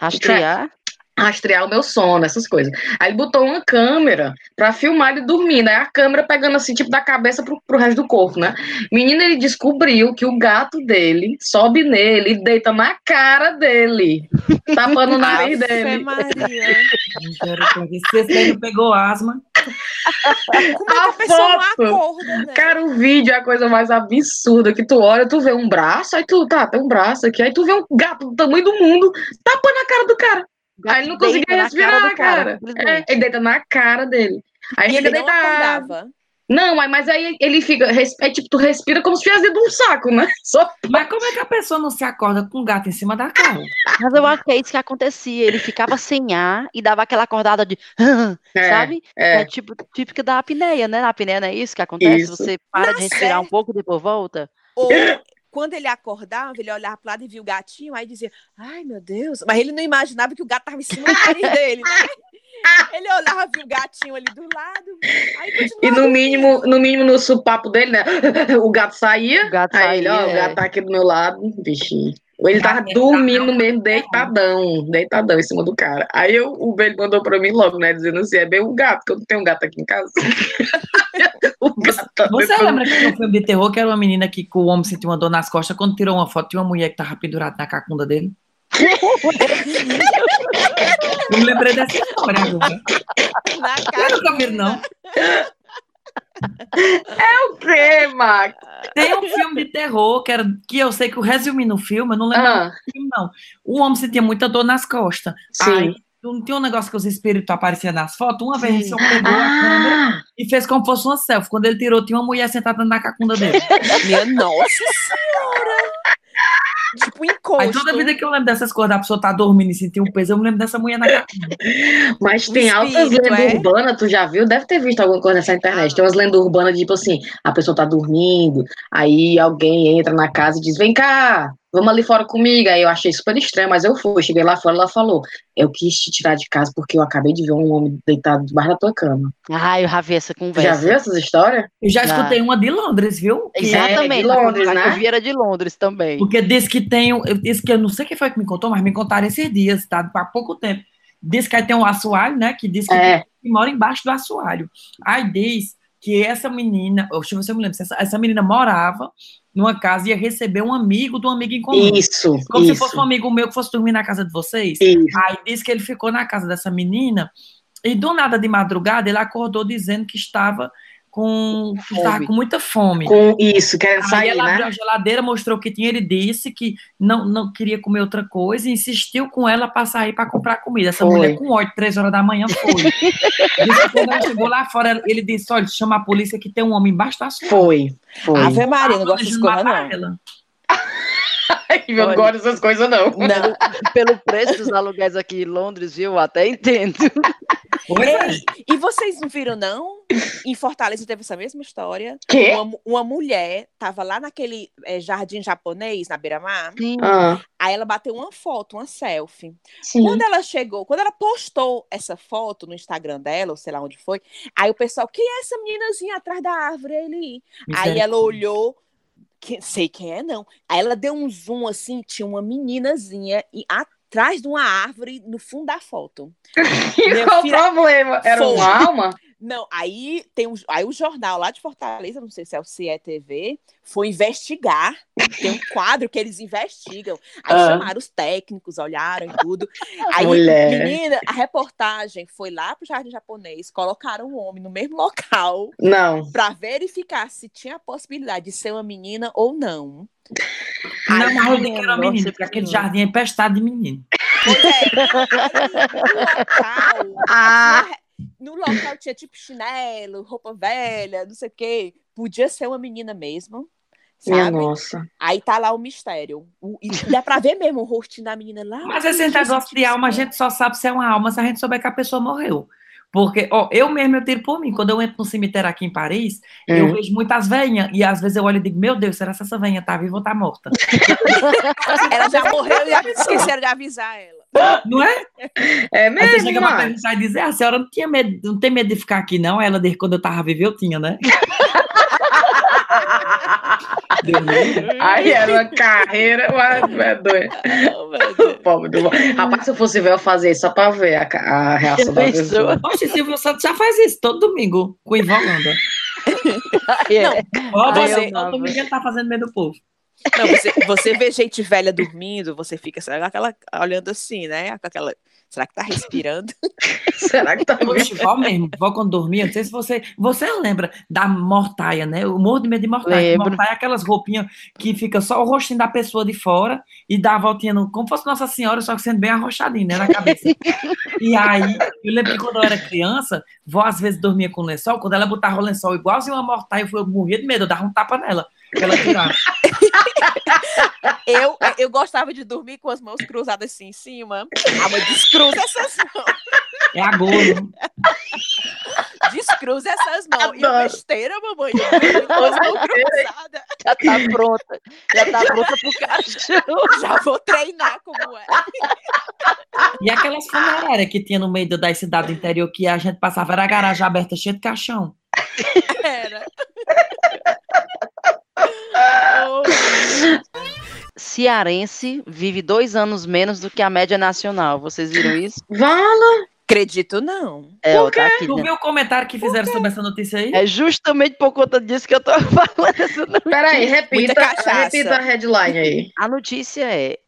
Rastrear. Rastrear o meu sono, essas coisas. Aí ele botou uma câmera pra filmar ele dormindo, aí a câmera pegando assim, tipo, da cabeça pro, pro resto do corpo, né? Menino, ele descobriu que o gato dele sobe nele e deita na cara dele, tapando o nariz Ave dele. Maria. Não pegou asma, Como é que a A pessoa acorda, né? Cara, o vídeo é a coisa mais absurda que tu olha, tu vê um braço, aí tu, tá, tem um braço aqui, aí tu vê um gato do tamanho do mundo, tapando a cara do cara. Aí ele não conseguia na respirar, do cara. É, ele deita na cara dele. Aí E fica ele não deitado. acordava. Não, mas- aí ele fica, é tipo, tu respira como se estivesse dentro de um saco, né? Só mas como é que a pessoa não se acorda com um gato em cima da cara? Mas eu acho que é isso que acontecia. Ele ficava sem ar e dava aquela acordada de. É, sabe? é. É tipo típica da apneia, né? Na apneia não é isso que acontece? Isso. Você para Na de respirar um série- pouco e depois volta. Ou quando ele acordava, ele olhava pro lado e via o gatinho, aí dizia, ai meu Deus. Mas ele não imaginava que o gato tava em cima do nariz dele, né? Ele olhava, via o gatinho ali do lado, aí E no mínimo, no mínimo, no supapo dele, né? O gato saía. O gato aí ele, ó, saía, o é. gato tá aqui do meu lado, bichinho. Ele tava dormindo deitadão. mesmo, deitadão, deitadão em cima do cara. Aí eu, o velho mandou pra mim logo, né? Dizendo assim: é bem o gato, que eu não tenho um gato aqui em casa. o gato tá Você dentro lembra que um filme de terror que era uma menina que com o homem sentiu uma dor nas costas quando tirou uma foto de uma mulher que tava pendurada na cacunda dele? Eu me lembrei dessa história agora. Na Eu cara. nunca vi, não. O quê, Max? Tem um filme de terror que, era, que eu sei que o resumindo o filme, eu não lembro Ah, do filme, não. O homem sentia muita dor nas costas. sim. Aí, não tinha um negócio que os espíritos apareciam nas fotos? Uma vez homem pegou a câmera Ah, e fez como fosse uma selfie. Quando ele tirou, tinha uma mulher sentada na cacunda dele. Minha nossa senhora! Tipo, encosto. Aí toda vida que eu lembro dessas coisas, da pessoa tá dormindo e sentir um peso, eu me lembro dessa mulher na cacunda. mas tem altas lendas é? urbanas, tu já viu? Deve ter visto alguma coisa nessa internet. Ah. Tem umas lendas urbanas, tipo assim, a pessoa tá dormindo, aí alguém entra na casa e diz, vem cá, vamos ali fora comigo. Aí eu achei super estranho, mas eu fui, cheguei lá fora, ela falou, eu quis te tirar de casa porque eu acabei de ver um homem deitado debaixo da tua cama. Ai, eu já vi essa conversa. já viu essas histórias? Eu já Já. escutei uma de Londres, viu? Que- Exatamente. É, de Londres, a que né? eu vi era de Londres também. Porque diz que tem. um- Eu disse que eu não sei quem foi que me contou, mas me contaram esses dias, tá? Há pouco tempo. Diz que aí tem um assoalho, né? Que diz que, É. que mora embaixo do assoalho. Aí diz que essa menina, deixa eu ver se eu me lembro, essa, essa menina morava numa casa e ia receber um amigo de um amigo em comum. Isso, Como isso. se fosse um amigo meu que fosse dormir na casa de vocês. isso. Aí diz que ele ficou na casa dessa menina e do nada de madrugada ele acordou dizendo que estava com, que estava Fome. com muita fome. Com isso, querendo Aí sair, ela abriu né? a geladeira, mostrou que tinha. Ele disse que não, não queria comer outra coisa e insistiu com ela para sair para comprar comida. Essa Foi. mulher, com ódio, três horas da manhã, foi. disse quando ela chegou lá fora, ele disse: Olha, chama a polícia que tem um homem embaixo da sua. Foi, foi. Ave Maria, não gosto dessas coisas, não. Ela. Eu não gosto dessas coisas, não. Não. Pelo preço dos aluguéis aqui em Londres, viu? Eu até entendo. É. Ei, e vocês não viram, não? Em Fortaleza teve essa mesma história. Quê? Uma, uma mulher tava lá naquele eh, jardim japonês, na beira-mar. Ah, Aí ela bateu uma foto, uma selfie. sim. Quando ela chegou, quando ela postou essa foto no Instagram dela, ou sei lá onde foi, aí o pessoal, quem é essa meninazinha atrás da árvore ali? Aí ela olhou, que, sei quem é, não. Aí ela deu um zoom assim, tinha uma meninazinha e atrás de uma árvore no fundo da foto. E qual o problema? Era Foi. uma alma? Não, aí tem um, aí o jornal lá de Fortaleza, não sei se é o CIE TV, foi investigar. Tem um quadro que eles investigam. Aí Ah. chamaram os técnicos, olharam e tudo. Aí, Mulher. menina, a reportagem foi lá pro Jardim Japonês, colocaram o homem no mesmo local Não. para verificar se tinha a possibilidade de ser uma menina ou não. Não, eu digo que era Nossa, menino, porque aquele jardim é empestado de menino. Pois é. No local, Ah, No local tinha tipo chinelo, roupa velha, não sei o quê. Podia ser uma menina mesmo. minha Sabe? nossa. Aí tá lá o mistério. O- e dá pra ver mesmo o rostinho da menina lá. Mas esse gente, negócio de alma, a gente só sabe se é uma alma se a gente souber que a pessoa morreu. Porque, ó, eu mesmo eu tiro por mim. Quando eu entro no cemitério aqui em Paris, eu Hum. vejo muitas velhinhas. E às vezes eu olho e digo, meu Deus, será que essa velhinha tá viva ou tá morta? Ela já morreu e esqueceram de avisar ela. Não é? É Aí você mesmo, chega pra perguntar e dizer, a senhora não tinha medo, não tem medo de ficar aqui, não? Ela diz, quando eu tava viva, eu tinha, né? Aí era uma carreira, mas é doido. Pobre do Rapaz, se eu fosse ver, eu fazia isso só pra ver a, a reação da pessoa. Oxe, Silvio Santos já faz isso todo domingo com o Ivan Holanda. É. Ai, você, todo domingo ele tá fazendo meio do povo. Não, você, você vê gente velha dormindo, você fica sabe, aquela, olhando assim, né? Com aquela. Será que tá respirando? Será que tá vó mesmo, vó quando dormia, não sei se você. Você lembra da mortaia, né? O morro de medo de mortaia. Mortaia é aquelas roupinhas que fica só o rostinho da pessoa de fora e dá a voltinha no, como fosse Nossa Senhora, só que sendo bem arrochadinho, né? Na cabeça. e aí, eu lembro que quando eu era criança, vó às vezes dormia com lençol, quando ela botava o lençol igualzinho uma mortaia, eu, fui- eu morria de medo, eu dava um tapa nela. Ela. Eu, eu gostava de dormir com as mãos cruzadas assim em cima. Ah, mas descruza essas mãos. É agouro. Descruza essas mãos. E Adoro. besteira, mamãe. As mãos cruzadas. Já tá pronta. Já tá pronta pro cachorro. Já vou treinar como é. E aquelas funerárias que tinha no meio da cidade do interior que a gente passava, era a garagem aberta cheia de caixão. Era. Cearense vive dois anos menos do que a média nacional. Vocês viram isso? Vala! acredito, não. É, ó, tá aqui, Tu né? viu o comentário que fizeram sobre essa notícia aí? É justamente por conta disso que eu tô falando. essa notícia. Peraí, repita, repita a headline aí. A notícia é: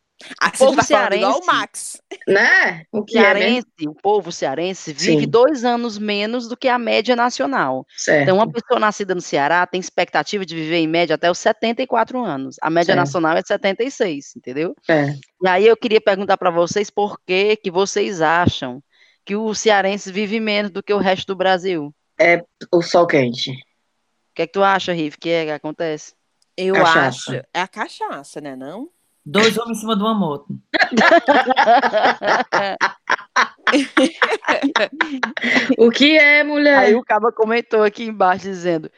Ah, O você povo tá falando igual o cearense- Max. Né? O que é mesmo? cearense, o povo cearense vive Sim. dois anos menos do que a média nacional. Certo. Então, uma pessoa nascida no Ceará tem expectativa de viver em média até os 74 anos. A média Certo. nacional é 76, entendeu? É. E aí eu queria perguntar para vocês por que que vocês acham que o cearense vive menos do que o resto do Brasil? O sol quente. O que é que tu acha, Riff, que é que acontece? Eu Cachaça. acho. É a cachaça, né? Não? Dois homens em cima de uma moto. O que é, mulher? Aí o Caba comentou aqui embaixo dizendo: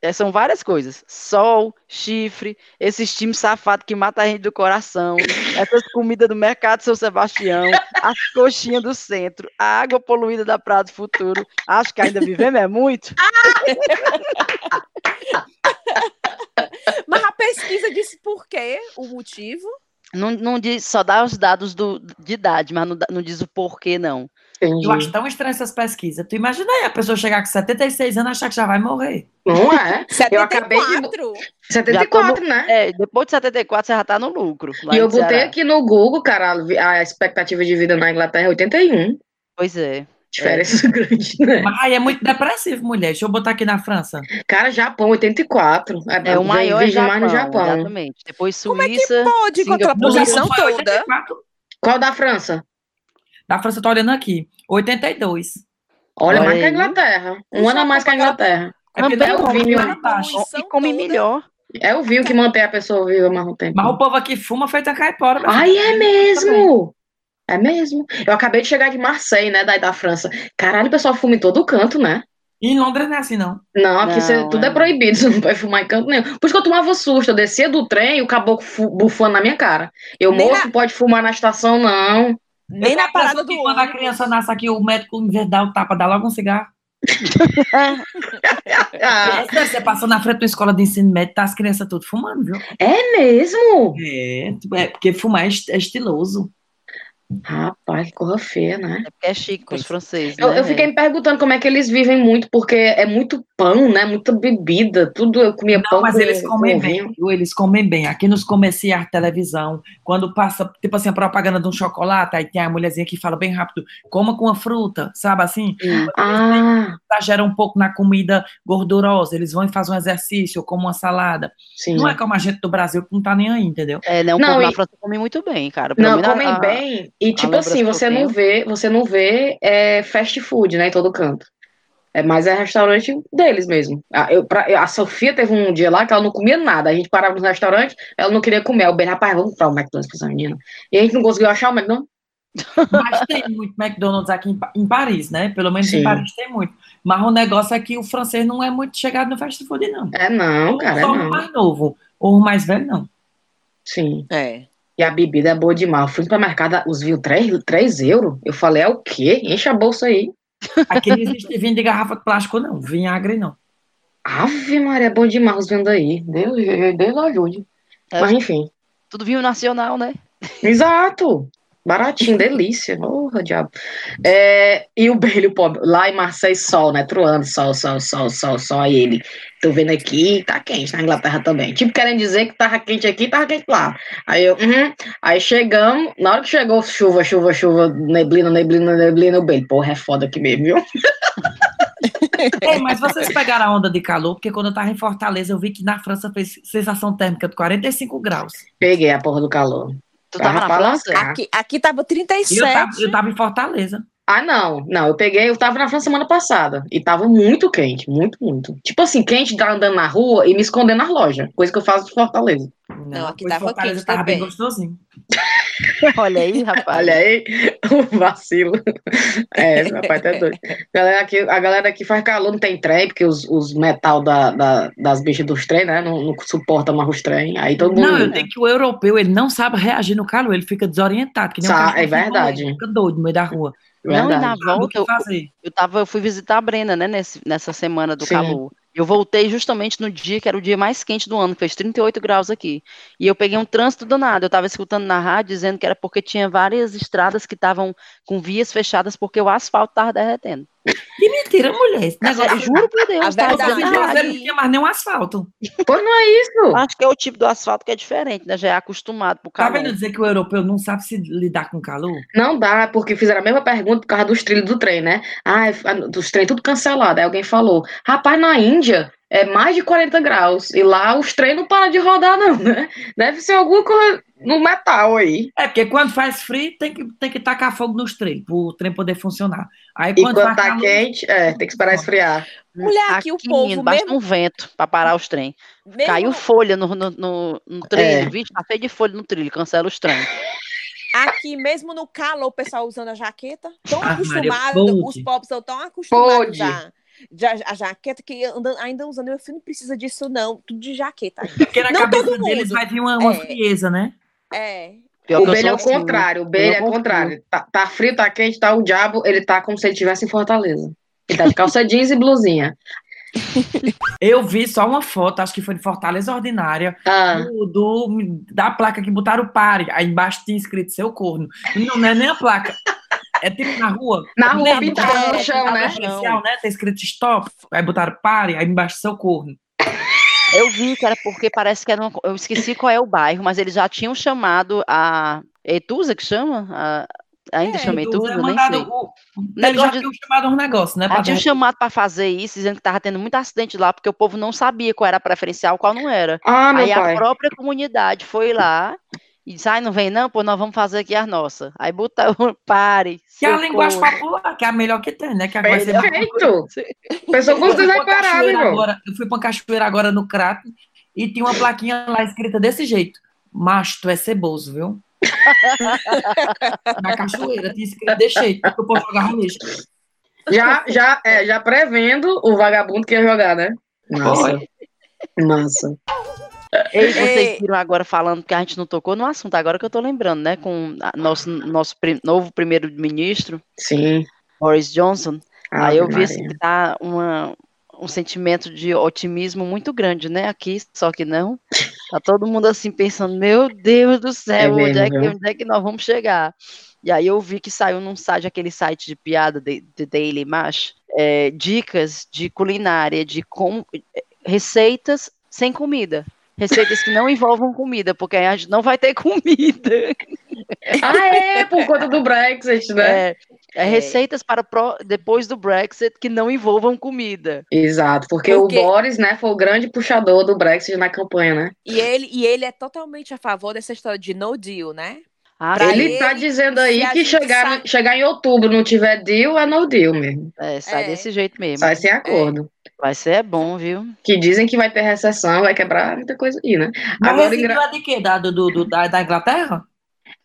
é, são várias coisas. Sol, chifre, esses times safados que matam a gente do coração, essas comidas do mercado São Sebastião, as coxinhas do centro, a água poluída da Praia do Futuro. Acho que ainda vivemos é muito. Mas a pesquisa disse por quê? O motivo? Não, não diz, só dá os dados do, de idade, mas não, não diz o porquê, não. Entendi. Eu acho tão estranho essas pesquisas. Tu imagina aí a pessoa chegar com 76 anos e achar que já vai morrer. Não é? 74. Eu acabei de- 74, né? É, depois de 74 você já tá no lucro. E eu no Ceará. botei aqui no Google, cara, a a expectativa de vida na Inglaterra é 81. Pois é. Diferença grande, né? Mas aí é muito depressivo, mulher. Deixa eu botar aqui na França. Cara, Japão, 84. É, o vem- maior é Japão, mais no Japão. exatamente. Depois Como é que Suíça, pode, poluição Japão foi toda? 84. Qual da França? Da França, eu tô olhando aqui. 82. Olha, Olha mais que a aí. Inglaterra. Um O ano a mais que a Inglaterra. É porque Também não o vinho. Poluição e come toda. melhor. É o vinho que mantém a pessoa viva mais um tempo. Mas o povo aqui fuma feita caipora. Ai, é mesmo! É mesmo. Eu acabei de chegar de Marseille, né, daí da França. Caralho, o pessoal fuma em todo canto, né? E em Londres não é assim, não. Não, aqui Não, cê- tudo é. é. proibido, você não pode fumar em canto nenhum. Por isso que eu tomava susto, eu descia do trem e o caboclo bufando na minha cara. Eu, Nem moço, pode fumar na estação, não. Nem Eu na parada do Quando a criança nasce aqui, o médico, em vez de dar o tapa, dá logo um cigarro. Você passou na frente da escola de ensino médio, tá as crianças tudo fumando, viu? é mesmo? É, é porque fumar é é estiloso. Rapaz, que corra feia, né? É porque é chique com os franceses, Eu, né? eu fiquei me perguntando como é que eles vivem muito, porque é muito pão, né? Muita bebida, tudo. Eu comia pão Não, mas com, eles comem com bem, viu? Eles comem bem. Aqui nos comerciais televisão, quando passa, tipo assim, a propaganda de um chocolate, aí tem a mulherzinha que fala bem rápido, coma com a fruta, sabe assim? Hum. Ah, Exagera um pouco na comida gordurosa, eles vão e fazem um exercício, como uma salada. sim. Não é como a gente do Brasil que não tá nem aí, entendeu? É, né? Não, na e- França come muito bem, cara. Pelo Não, a- comem a- bem. E tipo assim, você não vê, você não vê é, fast food, né, em todo canto. É mais é restaurante deles mesmo. A, eu, pra- a Sofia teve um dia lá que ela não comia nada. A gente parava no restaurante, ela não queria comer. Eu bem, rapaz, vamos comprar o McDonald's pra essa menina. E a gente não conseguiu achar o McDonald's. Mas tem muito McDonald's aqui em, em Paris, né? Pelo menos Sim. em Paris tem muito. Mas o negócio é que o francês não é muito chegado no fast food, não. É não, cara, é Só o não. mais novo. O mais velho, não. Sim. É. E a bebida é boa demais. Eu fui no supermercado, os vinhos 3, 3 euros. Eu falei, é o quê? Enche a bolsa aí. Aqui não existe vinho de garrafa de plástico, não. Vinagre, não. Ave Maria, é bom demais os vinhos daí. Deus, Deus ajude. É. Mas enfim. Tudo vinho nacional, né? Exato. Baratinho, delícia. Porra, diabo. É, e o Brilho, pobre, lá em Marseille, sol, né? Truando, sol, sol, sol, sol, sol. Aí ele, tô vendo aqui, tá quente na Inglaterra também. Tipo, querendo dizer que tava quente aqui, tava quente lá. Aí eu, uhum. Aí chegamos, na hora que chegou chuva, chuva, chuva, neblina, neblina, neblina, o Brilho, porra, é foda aqui mesmo, viu? Ei, mas vocês pegaram a onda de calor, porque quando eu tava em Fortaleza, eu vi que na França fez sensação térmica de 45 graus. Peguei a porra do calor. Tu Tava tava na França? Aqui, aqui tava E 37. eu tava, eu tava em Fortaleza. Ah, não, não, eu peguei, eu tava na França semana passada e tava muito quente, muito, muito. Tipo assim, quente, tá andando na rua e me escondendo nas lojas, coisa que eu faço de Fortaleza. Não, aqui tava Fortaleza quente tava bem também. gostosinho. Olha aí, rapaz. Olha aí, o vacilo. É, esse rapaz tá doido. Galera aqui, a galera aqui faz calor, não tem trem, porque os, os metal da, da- das bichas dos trem, né, não, não suporta mais os trem. Aí todo mundo. Não, eu digo que o europeu, ele não sabe reagir no calor, ele fica desorientado, que nem um Sa- é verdade. Fica doido no meio da rua. Não, e na Verdade. Volta, que eu, fazer. eu, tava, eu fui visitar a Brena, né, nesse, nessa semana do Sim. calor. Eu voltei justamente no dia que era o dia mais quente do ano, fez 38 graus aqui. E eu peguei um trânsito danado. Eu estava escutando na rádio dizendo que era porque tinha várias estradas que estavam com vias fechadas porque o asfalto estava derretendo. Que mentira, mulher. Esse negócio. é, juro por Deus, A tá verdade verdade. você não tinha mais nenhum asfalto. Pois não é isso. Acho que é o tipo do asfalto que é diferente, né? Já é acostumado pro Tá calor. vendo dizer que o europeu não sabe se lidar com calor? Não dá, porque fizeram a mesma pergunta por causa dos trilhos do trem, né? Ah, dos trem tudo cancelado. Aí alguém falou, rapaz, na Índia é mais de 40 graus. E lá os trem não param de rodar, não, né? Deve ser alguma coisa no metal aí. É, porque quando faz frio, tem que, tem que tacar fogo nos trem, para o trem poder funcionar. Aí E quando quando faz tá calor, quente, é, tem que esperar esfriar. Mulher, aqui o povo menino, basta mesmo- um vento pra parar os trem. mesmo- Caiu folha no, no, no, no trilho, É. vixe, tá cheio de folha no trilho, cancela os trem. Aqui mesmo no calor, o pessoal usando a jaqueta. Tão Ah, pode. os pobres estão tão acostumados já. A jaqueta que andam, ainda usando. Meu filho não precisa disso, não. Tudo de jaqueta. porque na Não cabeça todo deles vai vir uma, uma É. frieza, né? É. Pior o Bele é o assim, contrário, o eu Bele não é o contrário. Tá, tá frio, tá quente, tá o diabo, ele tá como se ele estivesse em Fortaleza. Ele tá de calça jeans e blusinha. Eu vi só uma foto, acho que foi de Fortaleza Ordinária, Ah, do, do- da placa que botaram pare. Aí embaixo tinha escrito seu corno. Não, não é nem a placa. É tipo na rua. Na rua, pintada no É, chão, né? policial, né? Tá escrito stop. Aí botaram pare, aí embaixo seu corno. Eu vi que era porque parece que era uma, eu esqueci qual é o bairro, mas eles já tinham chamado a Etusa que chama? A- ainda É, chama Eles Etusa, é nem sei. o- Eles Negócio já de- tinham chamado um negócio, né? Já tinham chamado para fazer isso, dizendo que tava tendo muito acidente lá, porque o povo não sabia qual era a preferencial, qual não era. ah meu Aí a pai. própria comunidade foi lá e disse, ai, não vem não, pô, nós vamos fazer aqui as nossas. Aí botaram, pare, Que é a linguagem popular, que é a melhor que tem, né? Que agora você vai- Perfeito. Pessoa com Eu fui vocês pra uma repararam, cachoeira irmão. agora, eu fui pra cachoeira agora no Crato e tinha uma plaquinha lá escrita desse jeito. Macho, tu é ceboso, viu? Na cachoeira tinha escrito desse jeito, porque o povo jogava lixo. Já, já, é, já prevendo o vagabundo que ia jogar, né? Massa. Massa. Ei, vocês Ei. viram agora falando que a gente não tocou no assunto, agora que eu tô lembrando, né? Com nosso, nosso novo primeiro-ministro, Sim. Boris Johnson. Aí eu vi assim, tá uma, um sentimento de otimismo muito grande, né? Aqui, só que não. Tá todo mundo assim pensando, meu Deus do céu, onde, mesmo, é que, viu? onde é que nós vamos chegar? E aí eu vi que saiu num site, aquele site de piada de, Daily Mash, é, dicas de culinária, de como receitas sem comida. Receitas que não envolvam comida, porque aí a gente não vai ter comida. Ah, é, por conta do Brexit, né? É, é receitas para pro- depois do Brexit que não envolvam comida. Exato, porque, Porque- o Boris, né, foi o grande puxador do Brexit na campanha, né? E ele, e ele é totalmente a favor dessa história de no deal, né? Ah, Pra ele, tá ele, dizendo aí que chegar, sai- chegar em outubro não tiver deal, é no deal mesmo. é, sai É. desse jeito mesmo. Sai sem acordo. Vai ser bom, viu? Que dizem que vai ter recessão, vai quebrar muita coisa aí, né? Mas Agora, engra... é de quê? Da, do, do- da, da Inglaterra?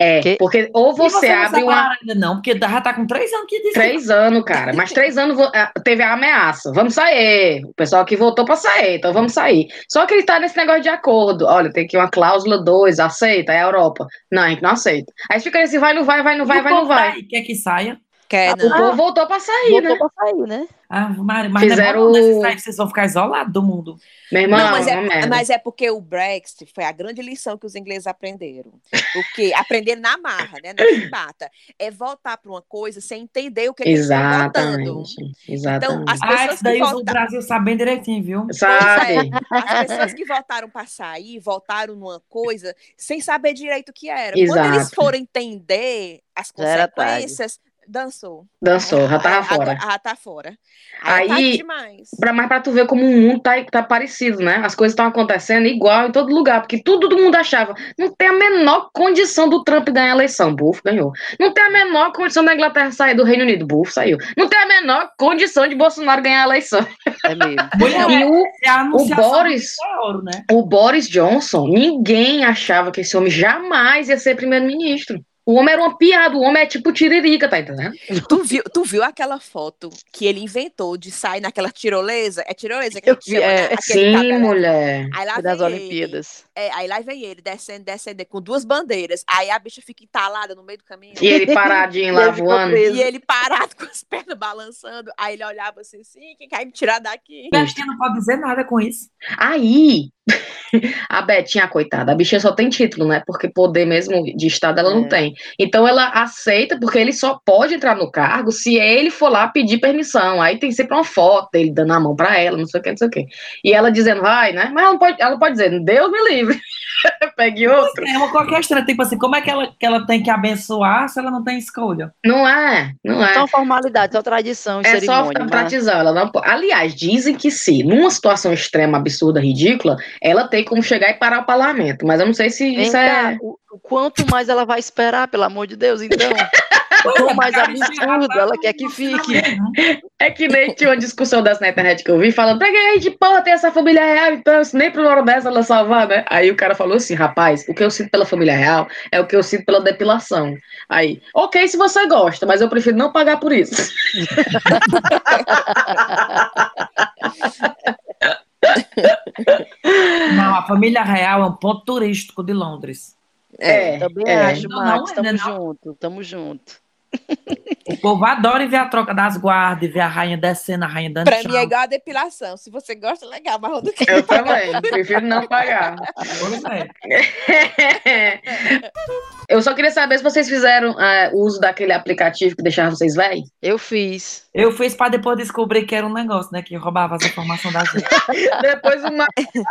É, Que- porque ou E você, não abre uma. ainda não, porque já tá com três anos que disse. Três anos, cara. Mas três anos ah, teve a ameaça. Vamos sair. O pessoal que votou pra sair, então vamos sair. Só que ele tá nesse negócio de acordo. Olha, tem aqui uma cláusula 2, aceita, é a Europa. Não, a gente não aceita. Aí fica nesse vai, não vai, vai, não vai, o vai, não povo vai. Quer que saia? Quer, Ah, O não. povo voltou pra sair, né? Voltou pra sair, né? Ah, mas Fizeram não é Vocês vão ficar isolados do mundo. Meu irmão, Não, mas é é, mas é porque o Brexit foi a grande lição que os ingleses aprenderam. Porque aprenderam na marra, né? Na chibata. É voltar para uma coisa sem entender o que, que eles estão votando. Exatamente. Exatamente. Então, as Ah, pessoas isso daí que o votaram. Brasil sabe bem direitinho, viu? Sabe? As pessoas que votaram para sair, votaram numa coisa sem saber direito o que era. Quando Exato. eles foram entender as consequências, dançou. Dançou, já tava fora. agora- Já tá fora. Aí, é Aí- tarde demais. Pra, mas pra tu ver como o mundo tá, tá parecido, né? As coisas estão acontecendo igual em todo lugar, porque tudo todo mundo achava. Não tem a menor condição do Trump ganhar a eleição. Buf, ganhou. Não tem a menor condição da Inglaterra sair do Reino Unido. Buf, saiu. Não tem a menor condição de Bolsonaro ganhar a eleição. É mesmo. E o, é a o Boris, né? o Boris Johnson, ninguém achava que esse homem jamais ia ser primeiro-ministro. O homem era uma piada, o homem é tipo tiririca, tá entendendo? Tu viu, tu viu aquela foto que ele inventou de sair naquela tirolesa? É tirolesa que Eu chama, é. né? Aquele Sim, mulher. Aí lá das vem ele. Olimpíadas. É, aí lá vem ele, descendo, descendo, com duas bandeiras. Aí a bicha fica entalada no meio do caminho. E ele paradinho lá voando. E ele parado com as pernas balançando. Aí ele olhava assim, sim, quem quer me tirar daqui? A gente não pode dizer nada com isso. Aí, a Betinha, coitada, a bichinha só tem título, né? Porque poder mesmo de Estado ela não É. tem. Então ela aceita, porque ele só pode entrar no cargo se ele for lá pedir permissão. Aí tem sempre uma foto dele dando a mão pra ela, não sei o que, não sei o que. E ela dizendo, vai, né? Mas ela não pode, ela não pode dizer, Deus me livre. Pegue outro. É uma qualquer estranha, tipo assim, como é que ela, que ela tem que abençoar se ela não tem escolha? Não é, não é. São formalidades, são tradição É só mas- enfatizar, ela não Aliás, dizem que se, numa situação extrema, absurda, ridícula, ela tem como chegar e parar o parlamento. Mas eu não sei se Vem isso cá, é. o, o quanto mais ela vai esperar, pelo amor de Deus, então. Quanto mais Cara, absurdo ela quer que fique. É que nem tinha uma discussão dessa na internet que eu vi, falando, pra que aí de porra tem essa família real, então isso nem pro Nordeste ela salvar, né? Aí o cara falou assim, rapaz, o que eu sinto pela família real é o que eu sinto pela depilação. Aí, ok se você gosta, mas eu prefiro não pagar por isso. Não, a família real é um ponto turístico de Londres. É, Também é. acho, Não, Max. não, Tamo ainda não. junto, tamo junto. O povo adora ver a troca das guardas, ver a rainha descendo, a rainha dando Pra tchau. mim é igual a depilação. Se você gosta, legal, mas eu não quero. Eu também, prefiro não pagar. Pois é. Eu só queria saber se vocês fizeram é, uso daquele aplicativo que deixava vocês velhos. Eu fiz. Eu fiz pra depois descobrir que era um negócio, né? Que roubava as informações da gente. Depois uma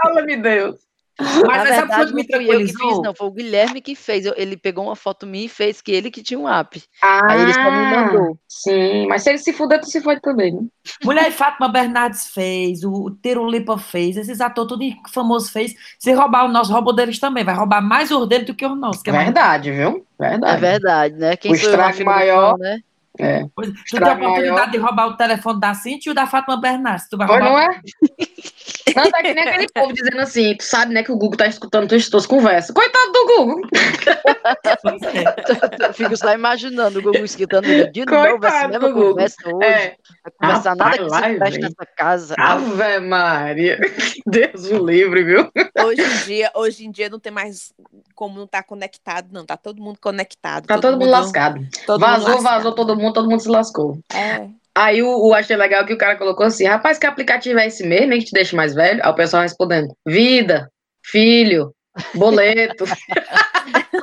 aula, me Deus. Mas Na o foi verdade, me não fui eu que fiz, tranquilizou? não. Foi o Guilherme que fez. Eu- Ele pegou uma foto minha e fez que ele que tinha um app. Aí ele só me Ah, mandou. Sim, mas se ele se fuder, tu se foi também, né? Mulher Fátima Bernardes fez, o Tiro Lipa fez, esses atores tudo famoso fez. Se roubar o nosso, rouba o deles também. Vai roubar mais os deles do que os nossos. Que é mais- Verdade, viu? Verdade. É verdade, né? Quem O estrago maior- né? É. Pois, tu tem a oportunidade maior. de roubar o telefone da Cintia e o da Fátima Bernardes. Tu vai Pois roubar. não é? Não, tá que nem aquele povo dizendo assim, tu sabe, né, que o Google tá escutando tuas, tuas conversas. Coitado do Google. É. Eu fico só imaginando o Google escutando de novo essa Coitado mesma Google. conversa hoje. É. Vai conversar nada que lá se preste nessa casa. Ave Maria. Deus o livre, viu? Hoje em dia, hoje em dia não tem mais como não estar conectado, não. Tá todo mundo conectado. Tá todo, mundo lascado. todo mundo vazou, lascado. vazou todo mundo, todo mundo se lascou. É. Aí o, o achei legal que o cara colocou assim, rapaz, que aplicativo é esse mesmo, hein, que te deixa mais velho? Aí o pessoal respondendo, vida, filho, boleto.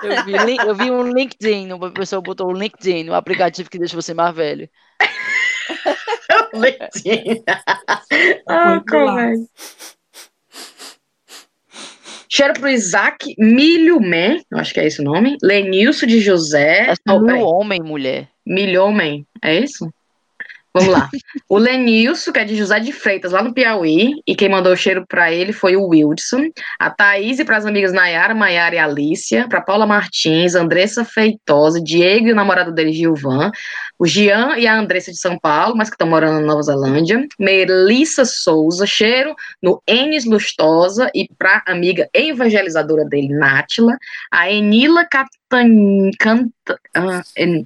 Eu vi, eu vi um LinkedIn, uma pessoa botou o LinkedIn, um aplicativo que deixa você mais velho. Foi ah, como é? Cheiro pro Isaac Milho Man, acho que é esse o nome. Lenilson de José. É só Oh, homem, mulher. Milhomem, é isso? Vamos lá. O Lenilson, que é de José de Freitas, lá no Piauí, e quem mandou o cheiro pra ele foi o Wildson. A Thaís e pras amigas Nayara, Maiara e Alicia. Pra Paula Martins, Andressa Feitosa, Diego e o namorado dele, Gilvan. O Gian e a Andressa de São Paulo, mas que estão morando na Nova Zelândia. Melissa Souza, cheiro no Enes Lustosa e pra amiga evangelizadora dele, Nátila. A Enila. Canta... ah, En-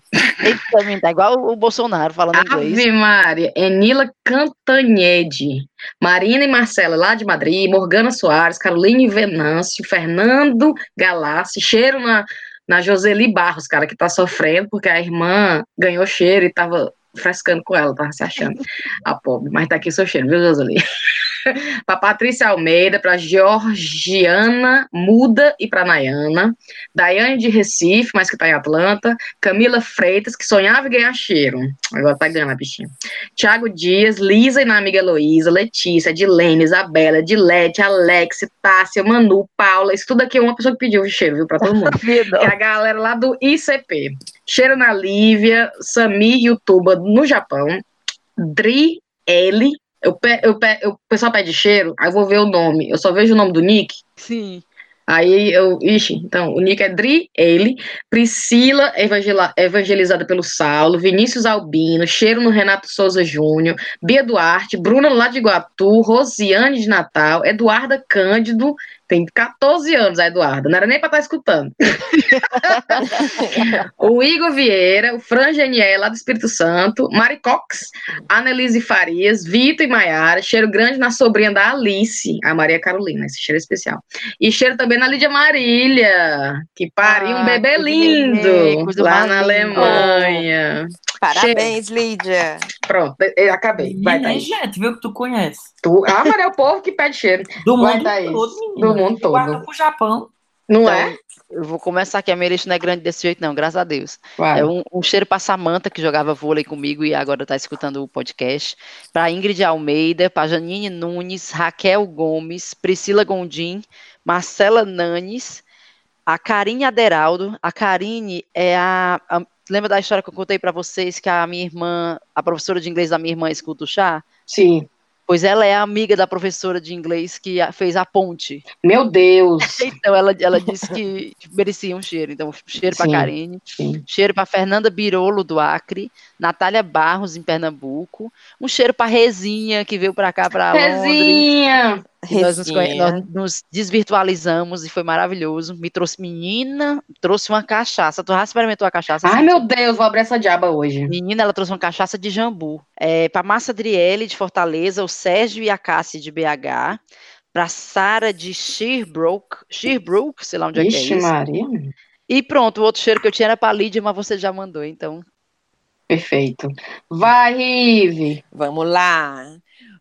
também tá igual o Bolsonaro falando inglês. Ave Maria, Enila Cantanhede, Marina e Marcela lá de Madrid, Morgana Soares, Caroline Venâncio, Fernando Galassi, cheiro na, na Joseli Barros, cara, que tá sofrendo porque a irmã ganhou cheiro e tava frescando com ela, tava se achando a pobre, mas tá aqui o seu cheiro, viu, Joseli? pra Patrícia Almeida, pra Georgiana Muda e pra Nayana, Daiane de Recife, mas que tá em Atlanta, Camila Freitas, que sonhava em ganhar cheiro. Agora tá ganhando a bichinha. Tiago Dias, Lisa e na amiga Heloísa, Letícia, Dilene, Isabela, Dilete, Alex, Tássia, Manu, Paula. Isso tudo aqui é uma pessoa que pediu cheiro, viu, pra todo mundo. Que é a galera lá do ICP. Cheiro na Lívia, Sami Yutuba no Japão, Dri L. Eu, pe, eu, pe, eu, o pessoal pede cheiro, aí eu vou ver o nome. Eu só vejo o nome do Nick. Sim. Aí eu, ixi, então, o Nick é Dri, ele, Priscila, evangela- evangelizada pelo Saulo, Vinícius Albino, Cheiro no Renato Souza Júnior, Bia Duarte, Bruna lá de Rosiane de Natal, Eduarda Cândido, tem 14 anos a Eduarda, não era nem pra estar escutando. o Igor Vieira, o Fran Geniel, lá do Espírito Santo, Mari Cox, Annelise Farias, Vitor e Maiara, cheiro grande na sobrinha da Alice, a Maria Carolina, esse cheiro é especial. E cheiro também na Lídia Marília, que pariu um Ah, bebê que neném, lindo lá na. Alemanha. Parabéns, Lídia. Pronto, eu acabei. Vai, Menina, é Thaís. gente, viu que tu conhece. Tu... Ah, mas é o povo que pede cheiro. Do Vai, mundo Thaís. todo, menina. Do mundo todo. Guarda pro Japão. Não Então, é? Eu vou começar aqui, a minha lista não é grande desse jeito, não, graças a Deus. Vai. É um, um cheiro para Samanta, que jogava vôlei comigo e agora está escutando o podcast. Para Ingrid Almeida, para Janine Nunes, Raquel Gomes, Priscila Gondim, Marcela Nanes, a Karine Aderaldo. A Karine é a, a- Lembra da história que eu contei para vocês que a minha irmã, a professora de inglês da minha irmã escuta o chá? Sim. Pois ela é a amiga da professora de inglês que fez a ponte. Meu Deus. Então ela, ela disse que merecia um cheiro. Então, cheiro para. Karine. Sim. Cheiro para Fernanda Birolo, do Acre. Natália Barros, em Pernambuco. Um cheiro para Rezinha, que veio para cá, para Londres. Rezinha. Nós nos, nós nos desvirtualizamos e foi maravilhoso. Me trouxe menina, trouxe uma cachaça. Tu já experimentou a cachaça? Ai, Cíntia? meu Deus, vou abrir essa diaba hoje. Menina, ela trouxe uma cachaça de jambu. É, para Massa Adriele, de Fortaleza, o Sérgio e a Cássia, de BH. Para Sara, de Sherbrook, Sherbrook, sei lá onde é que é Ixi, isso. Maria. E pronto, o outro cheiro que eu tinha era para Lídia, mas você já mandou, então. Perfeito. Vai, Rive. Vamos lá.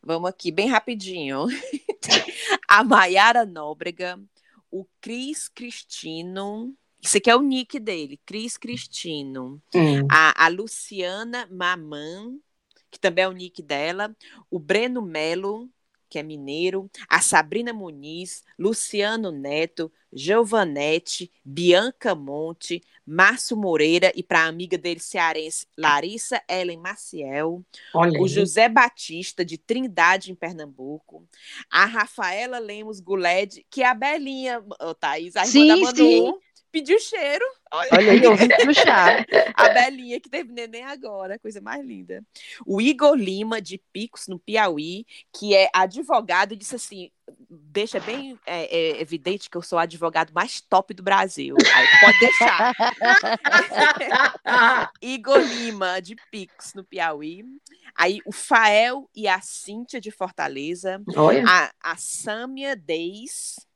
Vamos aqui, bem rapidinho. a Maiara Nóbrega, o Cris Cristino. Isso aqui é o nick dele, Cris Cristino. Hum. A, a Luciana Maman, que também é o nick dela. O Breno Melo, que é mineiro. A Sabrina Muniz, Luciano Neto, Giovanete, Bianca Monte, Márcio Moreira e para a amiga dele cearense, Larissa Ellen Maciel Olha o aí. José Batista, de Trindade, em Pernambuco, a Rafaela Lemos Guled, que é a Belinha, ô, Thaís, a irmã Sim, da Manu, sim. pediu cheiro. Olha, Olha aí, ouvindo no chá. a Belinha, que teve neném agora, coisa mais linda. O Igor Lima, de Picos, no Piauí, que é advogado, e disse assim, deixa bem é, é, evidente que eu sou o advogado mais top do Brasil. Aí, pode deixar. Igor Lima, de Pix, no Piauí. Aí o Fael e a Cíntia, de Fortaleza. Olha. A, a Sâmia Deis.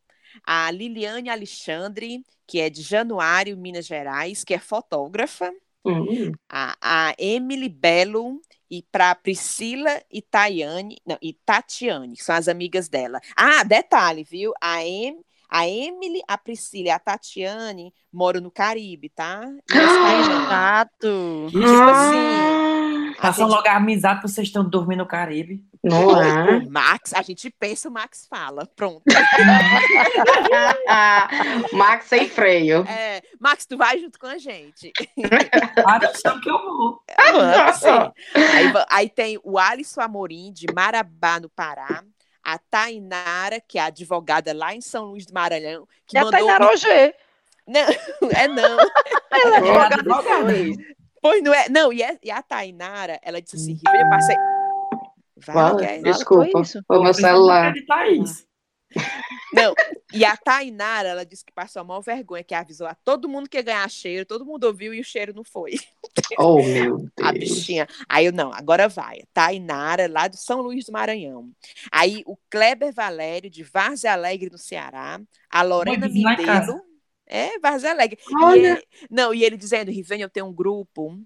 A Liliane Alexandre, que é de Januário, Minas Gerais, que é fotógrafa. Hum. A, a Emily Belo. E para Priscila e Tayane, não, e Tatiane, que são as amigas dela. Ah, detalhe, viu? A, em, a Emily, a Priscila e a Tatiane moram no Caribe, tá? E as Taiane. Chato. Tipo assim, a Façam gente- logo a amizade pra vocês estão dormindo no Caribe. Não é? o Max, a gente pensa, o Max fala. Pronto. Max sem freio. É, Max, tu vai junto com a gente. Atenção que eu vou. Aí, aí tem o Alisson Amorim, de Marabá, no Pará. A Tainara, que é advogada lá em São Luís do Maranhão, que E a mandou. Tainara Roger. Não, é não. Ela é Olha, advogada. Pois não é. Não, e, é- e a Tainara, ela disse assim: Ribeira, eu passei. Vai, Fala, que é- desculpa. foi o meu celular. De Thaís. Não, e a Tainara, ela disse que passou a maior vergonha, que avisou a todo mundo que ia ganhar cheiro, todo mundo ouviu e o cheiro não foi. Oh, meu A Deus. bichinha. Aí eu, não, agora vai. Tainara, lá do São Luís do Maranhão. Aí o Kleber Valério, de Várzea Alegre, no Ceará. A Lorena casa. Mindelo. É, Várzea Alegre. E Olha. ele- não, e ele dizendo, Rivene, eu tenho um grupo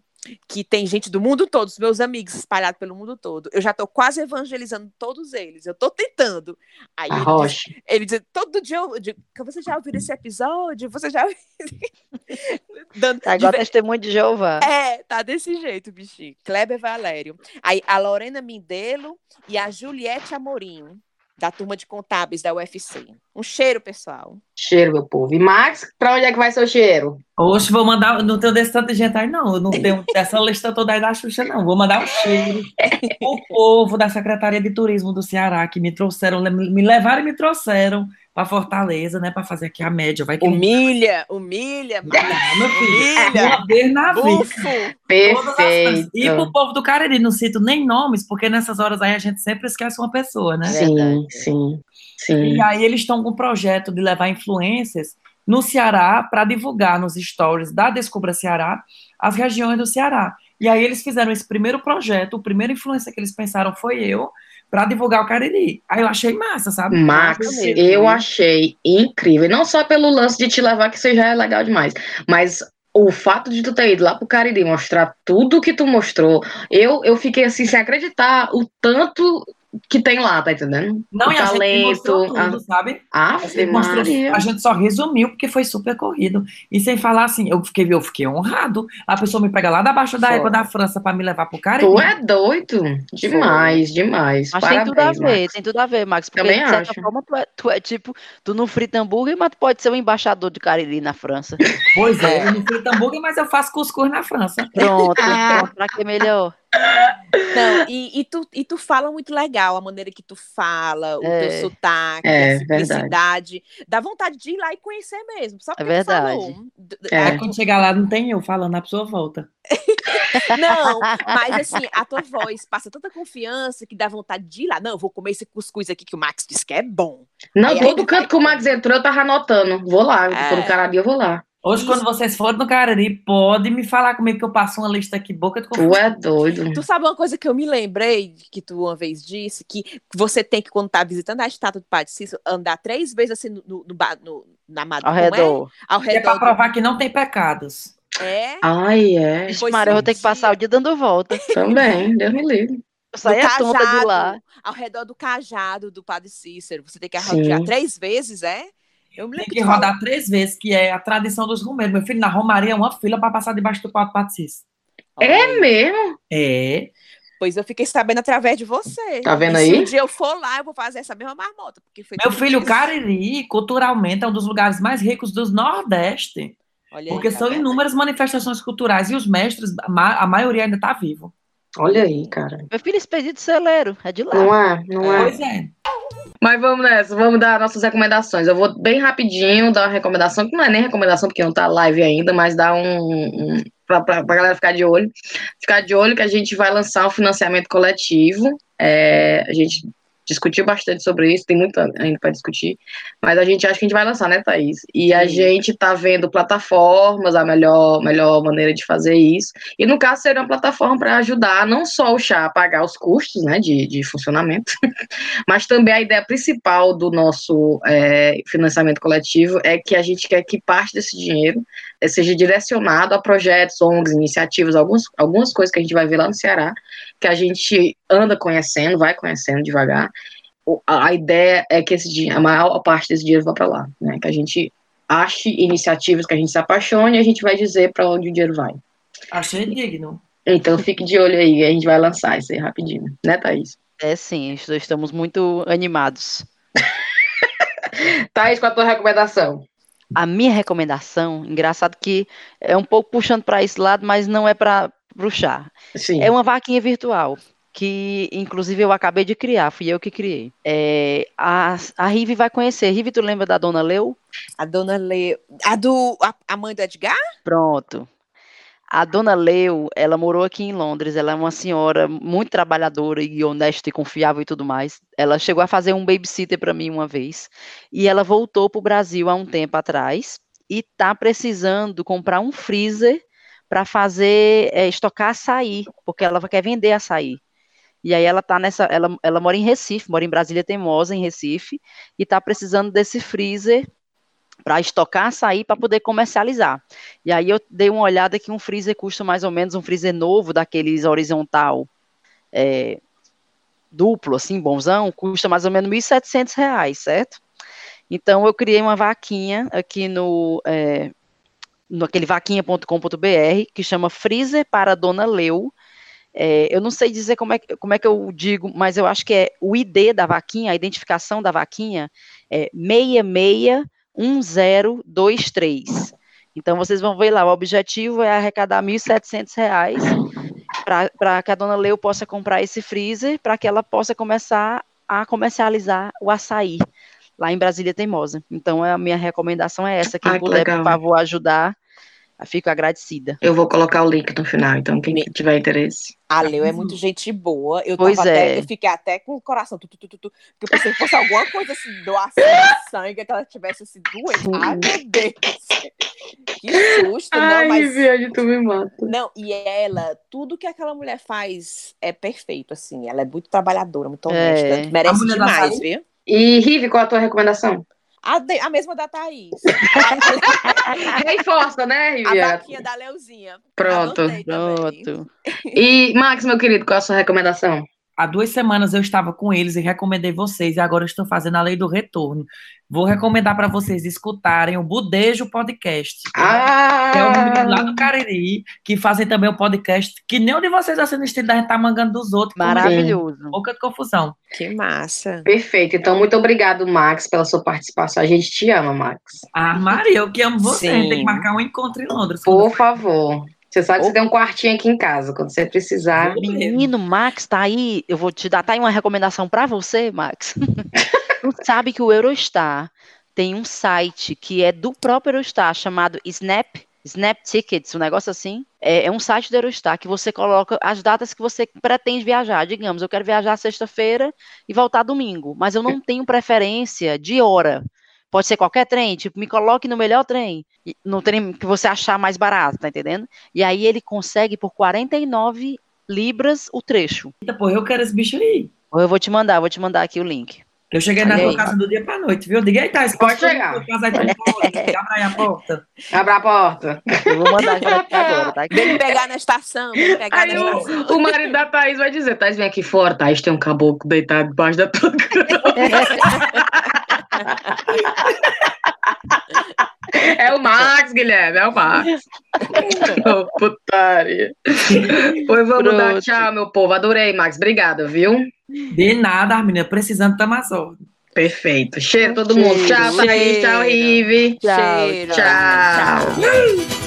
que tem gente do mundo todo, os meus amigos espalhados pelo mundo todo. Eu já tô quase evangelizando todos eles. Eu tô tentando. Aí A ele, diz, rocha. ele diz, todo dia eu digo, você já ouviu esse episódio? Você já dando Tá igual diver- testemunho de Jeová. é, tá desse jeito, bichinho. Kleber Valério. Aí a Lorena Mindelo e a Juliette Amorim, da turma de contábeis da UFC. Um cheiro, pessoal. Cheiro, meu povo. E Max, pra onde é que vai seu cheiro? Hoje vou mandar. Não tenho desse tanto de gente aí, não. Eu não tenho dessa lista toda aí da Xuxa, não. Vou mandar um cheiro. O povo da Secretaria de Turismo do Ceará, que me trouxeram, me levaram e me trouxeram para Fortaleza, né? Para fazer aqui a média. Vai que. Humilha, humilha, Ah, meu filho. humilha. Uma vez na vida. Perfeito. E pro povo do Cariri, não cito nem nomes, porque nessas horas aí a gente sempre esquece uma pessoa, né? Sim, Verdade. sim, sim. E aí eles estão com um projeto de levar influências no Ceará para divulgar nos stories da Descubra Ceará as regiões do Ceará. E aí eles fizeram esse primeiro projeto, o primeiro influência que eles pensaram foi eu, para divulgar o Cariri. Aí eu achei massa, sabe? Max, mesmo, eu achei incrível. Não só pelo lance de te levar, que isso já é legal demais, mas o fato de tu ter ido lá pro Cariri mostrar tudo que tu mostrou, eu, eu fiquei assim, sem acreditar o tanto que tem lá, tá entendendo? Não, o e a gente talento. mostrou tudo, sabe? A, A gente, mostrou- a gente só resumiu porque foi super corrido. E sem falar assim, eu fiquei, eu fiquei honrado. A pessoa me pega lá da baixa da égua da França pra me levar pro Caribe. Tu é doido? Demais, demais. Mas tem tudo a Parabéns, ver, Max. tem tudo a ver, Max. Porque, Também de certa acho. forma, tu é, tu é tipo, tu não frita hambúrguer, mas tu pode ser o embaixador de Cariri na França. Pois é, eu não frito hambúrguer, mas eu faço cuscuz na França. Pronto, Ah. pronto, pra que melhor? Não, e, e tu, e tu fala muito legal, a maneira que tu fala, o É. teu sotaque, É, a simplicidade. Dá vontade de ir lá e conhecer mesmo. Só porque tu verdade. É. Aí quando chegar lá, não tem eu falando, a pessoa volta. Não, mas assim, a tua voz passa tanta confiança que dá vontade de ir lá. Não, eu vou comer esse cuscuz aqui que o Max disse que é bom. Não, Aí todo ele canto vai- que o Max entrou, eu tava anotando. Vou lá, É. quando o Cariri eu vou lá. Hoje, Isso. quando vocês forem no Cariri, pode me falar comigo que eu passo uma lista aqui, boca de Tu confusão. é doido. Tu sabe uma coisa que eu me lembrei que tu uma vez disse? Que você tem que, quando tá visitando a estátua do Padre Cícero, andar três vezes assim no, no, no, na Ao madrugada. redor. Ao Que é redor. pra do- provar que não tem pecados. É. Ai, é. Pois Maria, eu vou ter que passar o dia- dando volta. Também, Deus me livre. Do a tonta de lá. ao redor do cajado do Padre Cícero. Você tem que rodear três vezes, é? Eu me Tem que falou- rodar três vezes, que é a tradição dos romeiros. Meu filho, na Romaria é uma fila pra passar debaixo do pau do Patrício. É mesmo? É. Pois eu fiquei sabendo através de você. Tá vendo E Se aí? um dia eu for lá, eu vou fazer essa mesma marmota. Porque foi Meu filho, o. Cariri, culturalmente, é um dos lugares mais ricos do Nordeste. Olha aí, Porque tá são vendo? inúmeras manifestações culturais e os mestres, a, ma- a maioria ainda tá vivo. Olha aí, cara. Meu filho, expedito celeiro, é de lá. Não é? Não é? Pois é. Mas vamos nessa, vamos dar nossas recomendações. Eu vou bem rapidinho dar uma recomendação, que não é nem recomendação porque não tá live ainda, mas dar um. um pra, pra, pra galera ficar de olho. Ficar de olho que a gente vai lançar um financiamento coletivo. É, a gente discutiu bastante sobre isso, tem muito ainda para discutir, mas a gente acha que a gente vai lançar, né, Thaís? E a Sim. gente tá vendo plataformas, a melhor, melhor maneira de fazer isso. E no caso, seria uma plataforma para ajudar não só o chá a pagar os custos né, de, de funcionamento, mas também a ideia principal do nosso é, financiamento coletivo é que a gente quer que parte desse dinheiro eh, seja direcionado a projetos, ONGs, iniciativas, alguns, algumas coisas que a gente vai ver lá no Ceará, que a gente anda conhecendo, vai conhecendo devagar. A ideia é que esse dinheiro, a maior parte desse dinheiro vá para lá, né? Que a gente ache iniciativas que a gente se apaixone e a gente vai dizer para onde o dinheiro vai. Achei digno. Então fique de olho aí, a gente vai lançar isso aí rapidinho, né, Thaís? É sim, est- estamos muito animados. Thaís, qual a tua recomendação? A minha recomendação, engraçado que é um pouco puxando para esse lado, mas não é para o chá. Sim. É uma vaquinha virtual, que inclusive eu acabei de criar, fui eu que criei. É, a, a Rive vai conhecer. Rive, tu lembra da Dona Leu? A dona Lê. A do. A, a mãe do Edgar? Pronto. A Dona Leu, ela morou aqui em Londres, ela é uma senhora muito trabalhadora e honesta e confiável e tudo mais. Ela chegou a fazer um babysitter para mim uma vez, e ela voltou para o Brasil há um tempo atrás e está precisando comprar um freezer para fazer, é, estocar açaí, porque ela quer vender açaí. E aí ela tá nessa, ela, ela mora em Recife, mora em Brasília Teimosa, em Recife, e está precisando desse freezer para estocar açaí para poder comercializar. E aí eu dei uma olhada que um freezer custa mais ou menos um freezer novo, daqueles horizontal é, duplo, assim, bonzão, custa mais ou menos 1.700 reais, certo? Então eu criei uma vaquinha aqui no, é, no aquele vaquinha.com.br que chama Freezer para Dona Leu. É, eu não sei dizer como é, como é que eu digo, mas eu acho que é o ID da vaquinha, a identificação da vaquinha é 661023. Então vocês vão ver lá, o objetivo é arrecadar 1.700 reais para que a dona Leu possa comprar esse freezer, para que ela possa começar a comercializar o açaí lá em Brasília Teimosa. Então a minha recomendação é essa, quem Ai, que puder, legal. por favor, ajudar, fico agradecida. Eu vou colocar o link no final, então quem tiver interesse. A Leu é muito gente boa. Eu, Pois tava é. até, eu fiquei até com o coração. Tu, tu, tu, tu, tu, porque eu pensei que fosse alguma coisa assim, doação de sangue, que ela tivesse assim, doente. Ai, meu Deus. Que susto, não, mas. viagem, tu me mata. Não, e ela, tudo que aquela mulher faz é perfeito, assim. Ela é muito trabalhadora, muito honesta. É. Merece demais, viu? E Rive, qual a tua recomendação? A, de- a mesma da Thaís. Reforça, né, A Riviera? vaquinha da Leuzinha. Pronto. Pronto. E, Max, meu querido, qual a sua recomendação? Há duas semanas eu estava com eles e recomendei vocês, e agora eu estou fazendo a lei do retorno. Vou recomendar para vocês escutarem o Budejo Podcast. Ah! Que é um menino lá do Cariri, que fazem também o podcast, que nem um de vocês assim no estilo da gente tá mangando dos outros. Maravilhoso. Pouca confusão. Que massa. Perfeito. Então, muito obrigado, Max, pela sua participação. A gente te ama, Max. Ah, Maria, eu que amo você. Sim. Tem que marcar um encontro em Londres. Por favor. Você sabe que você tem um quartinho aqui em casa. Quando você precisar. Menino, Max, tá aí. Eu vou te dar tá aí uma recomendação pra você, Max. tu sabe que o Eurostar tem um site que é do próprio Eurostar, chamado Snap, Snap Tickets, um negócio assim. É, é um site do Eurostar que você coloca as datas que você pretende viajar. Digamos, eu quero viajar sexta-feira e voltar domingo, mas eu não tenho preferência de hora. Pode ser qualquer trem, tipo, me coloque no melhor trem, no trem que você achar mais barato, tá entendendo? E aí ele consegue por 49 libras o trecho. Eita, pô, eu quero esse bicho aí. Eu vou te mandar, vou te mandar aqui o link. Eu cheguei na tua casa do dia pra noite, viu? Diga aí, tá? Pode chegar. Abre aí a porta. Abra a porta. Eu vou mandar agora, tá? Vem me pegar na estação, vem pegar Aí na o, estação. o marido da Thaís vai dizer: Thaís, vem aqui fora. Thaís tem um caboclo deitado debaixo da tua cama. É o Max, Guilherme, é o Max. Ô, putaria. Pois vamos dar Pronto. tchau, meu povo. Adorei, Max. Obrigada, viu? De nada, menina. Precisando tomar sorte. Perfeito. Cheiro todo Cheiro. mundo. Tchau, Thaís. Tchau, Cheiro. Rive. Tchau, Cheiro. Tchau.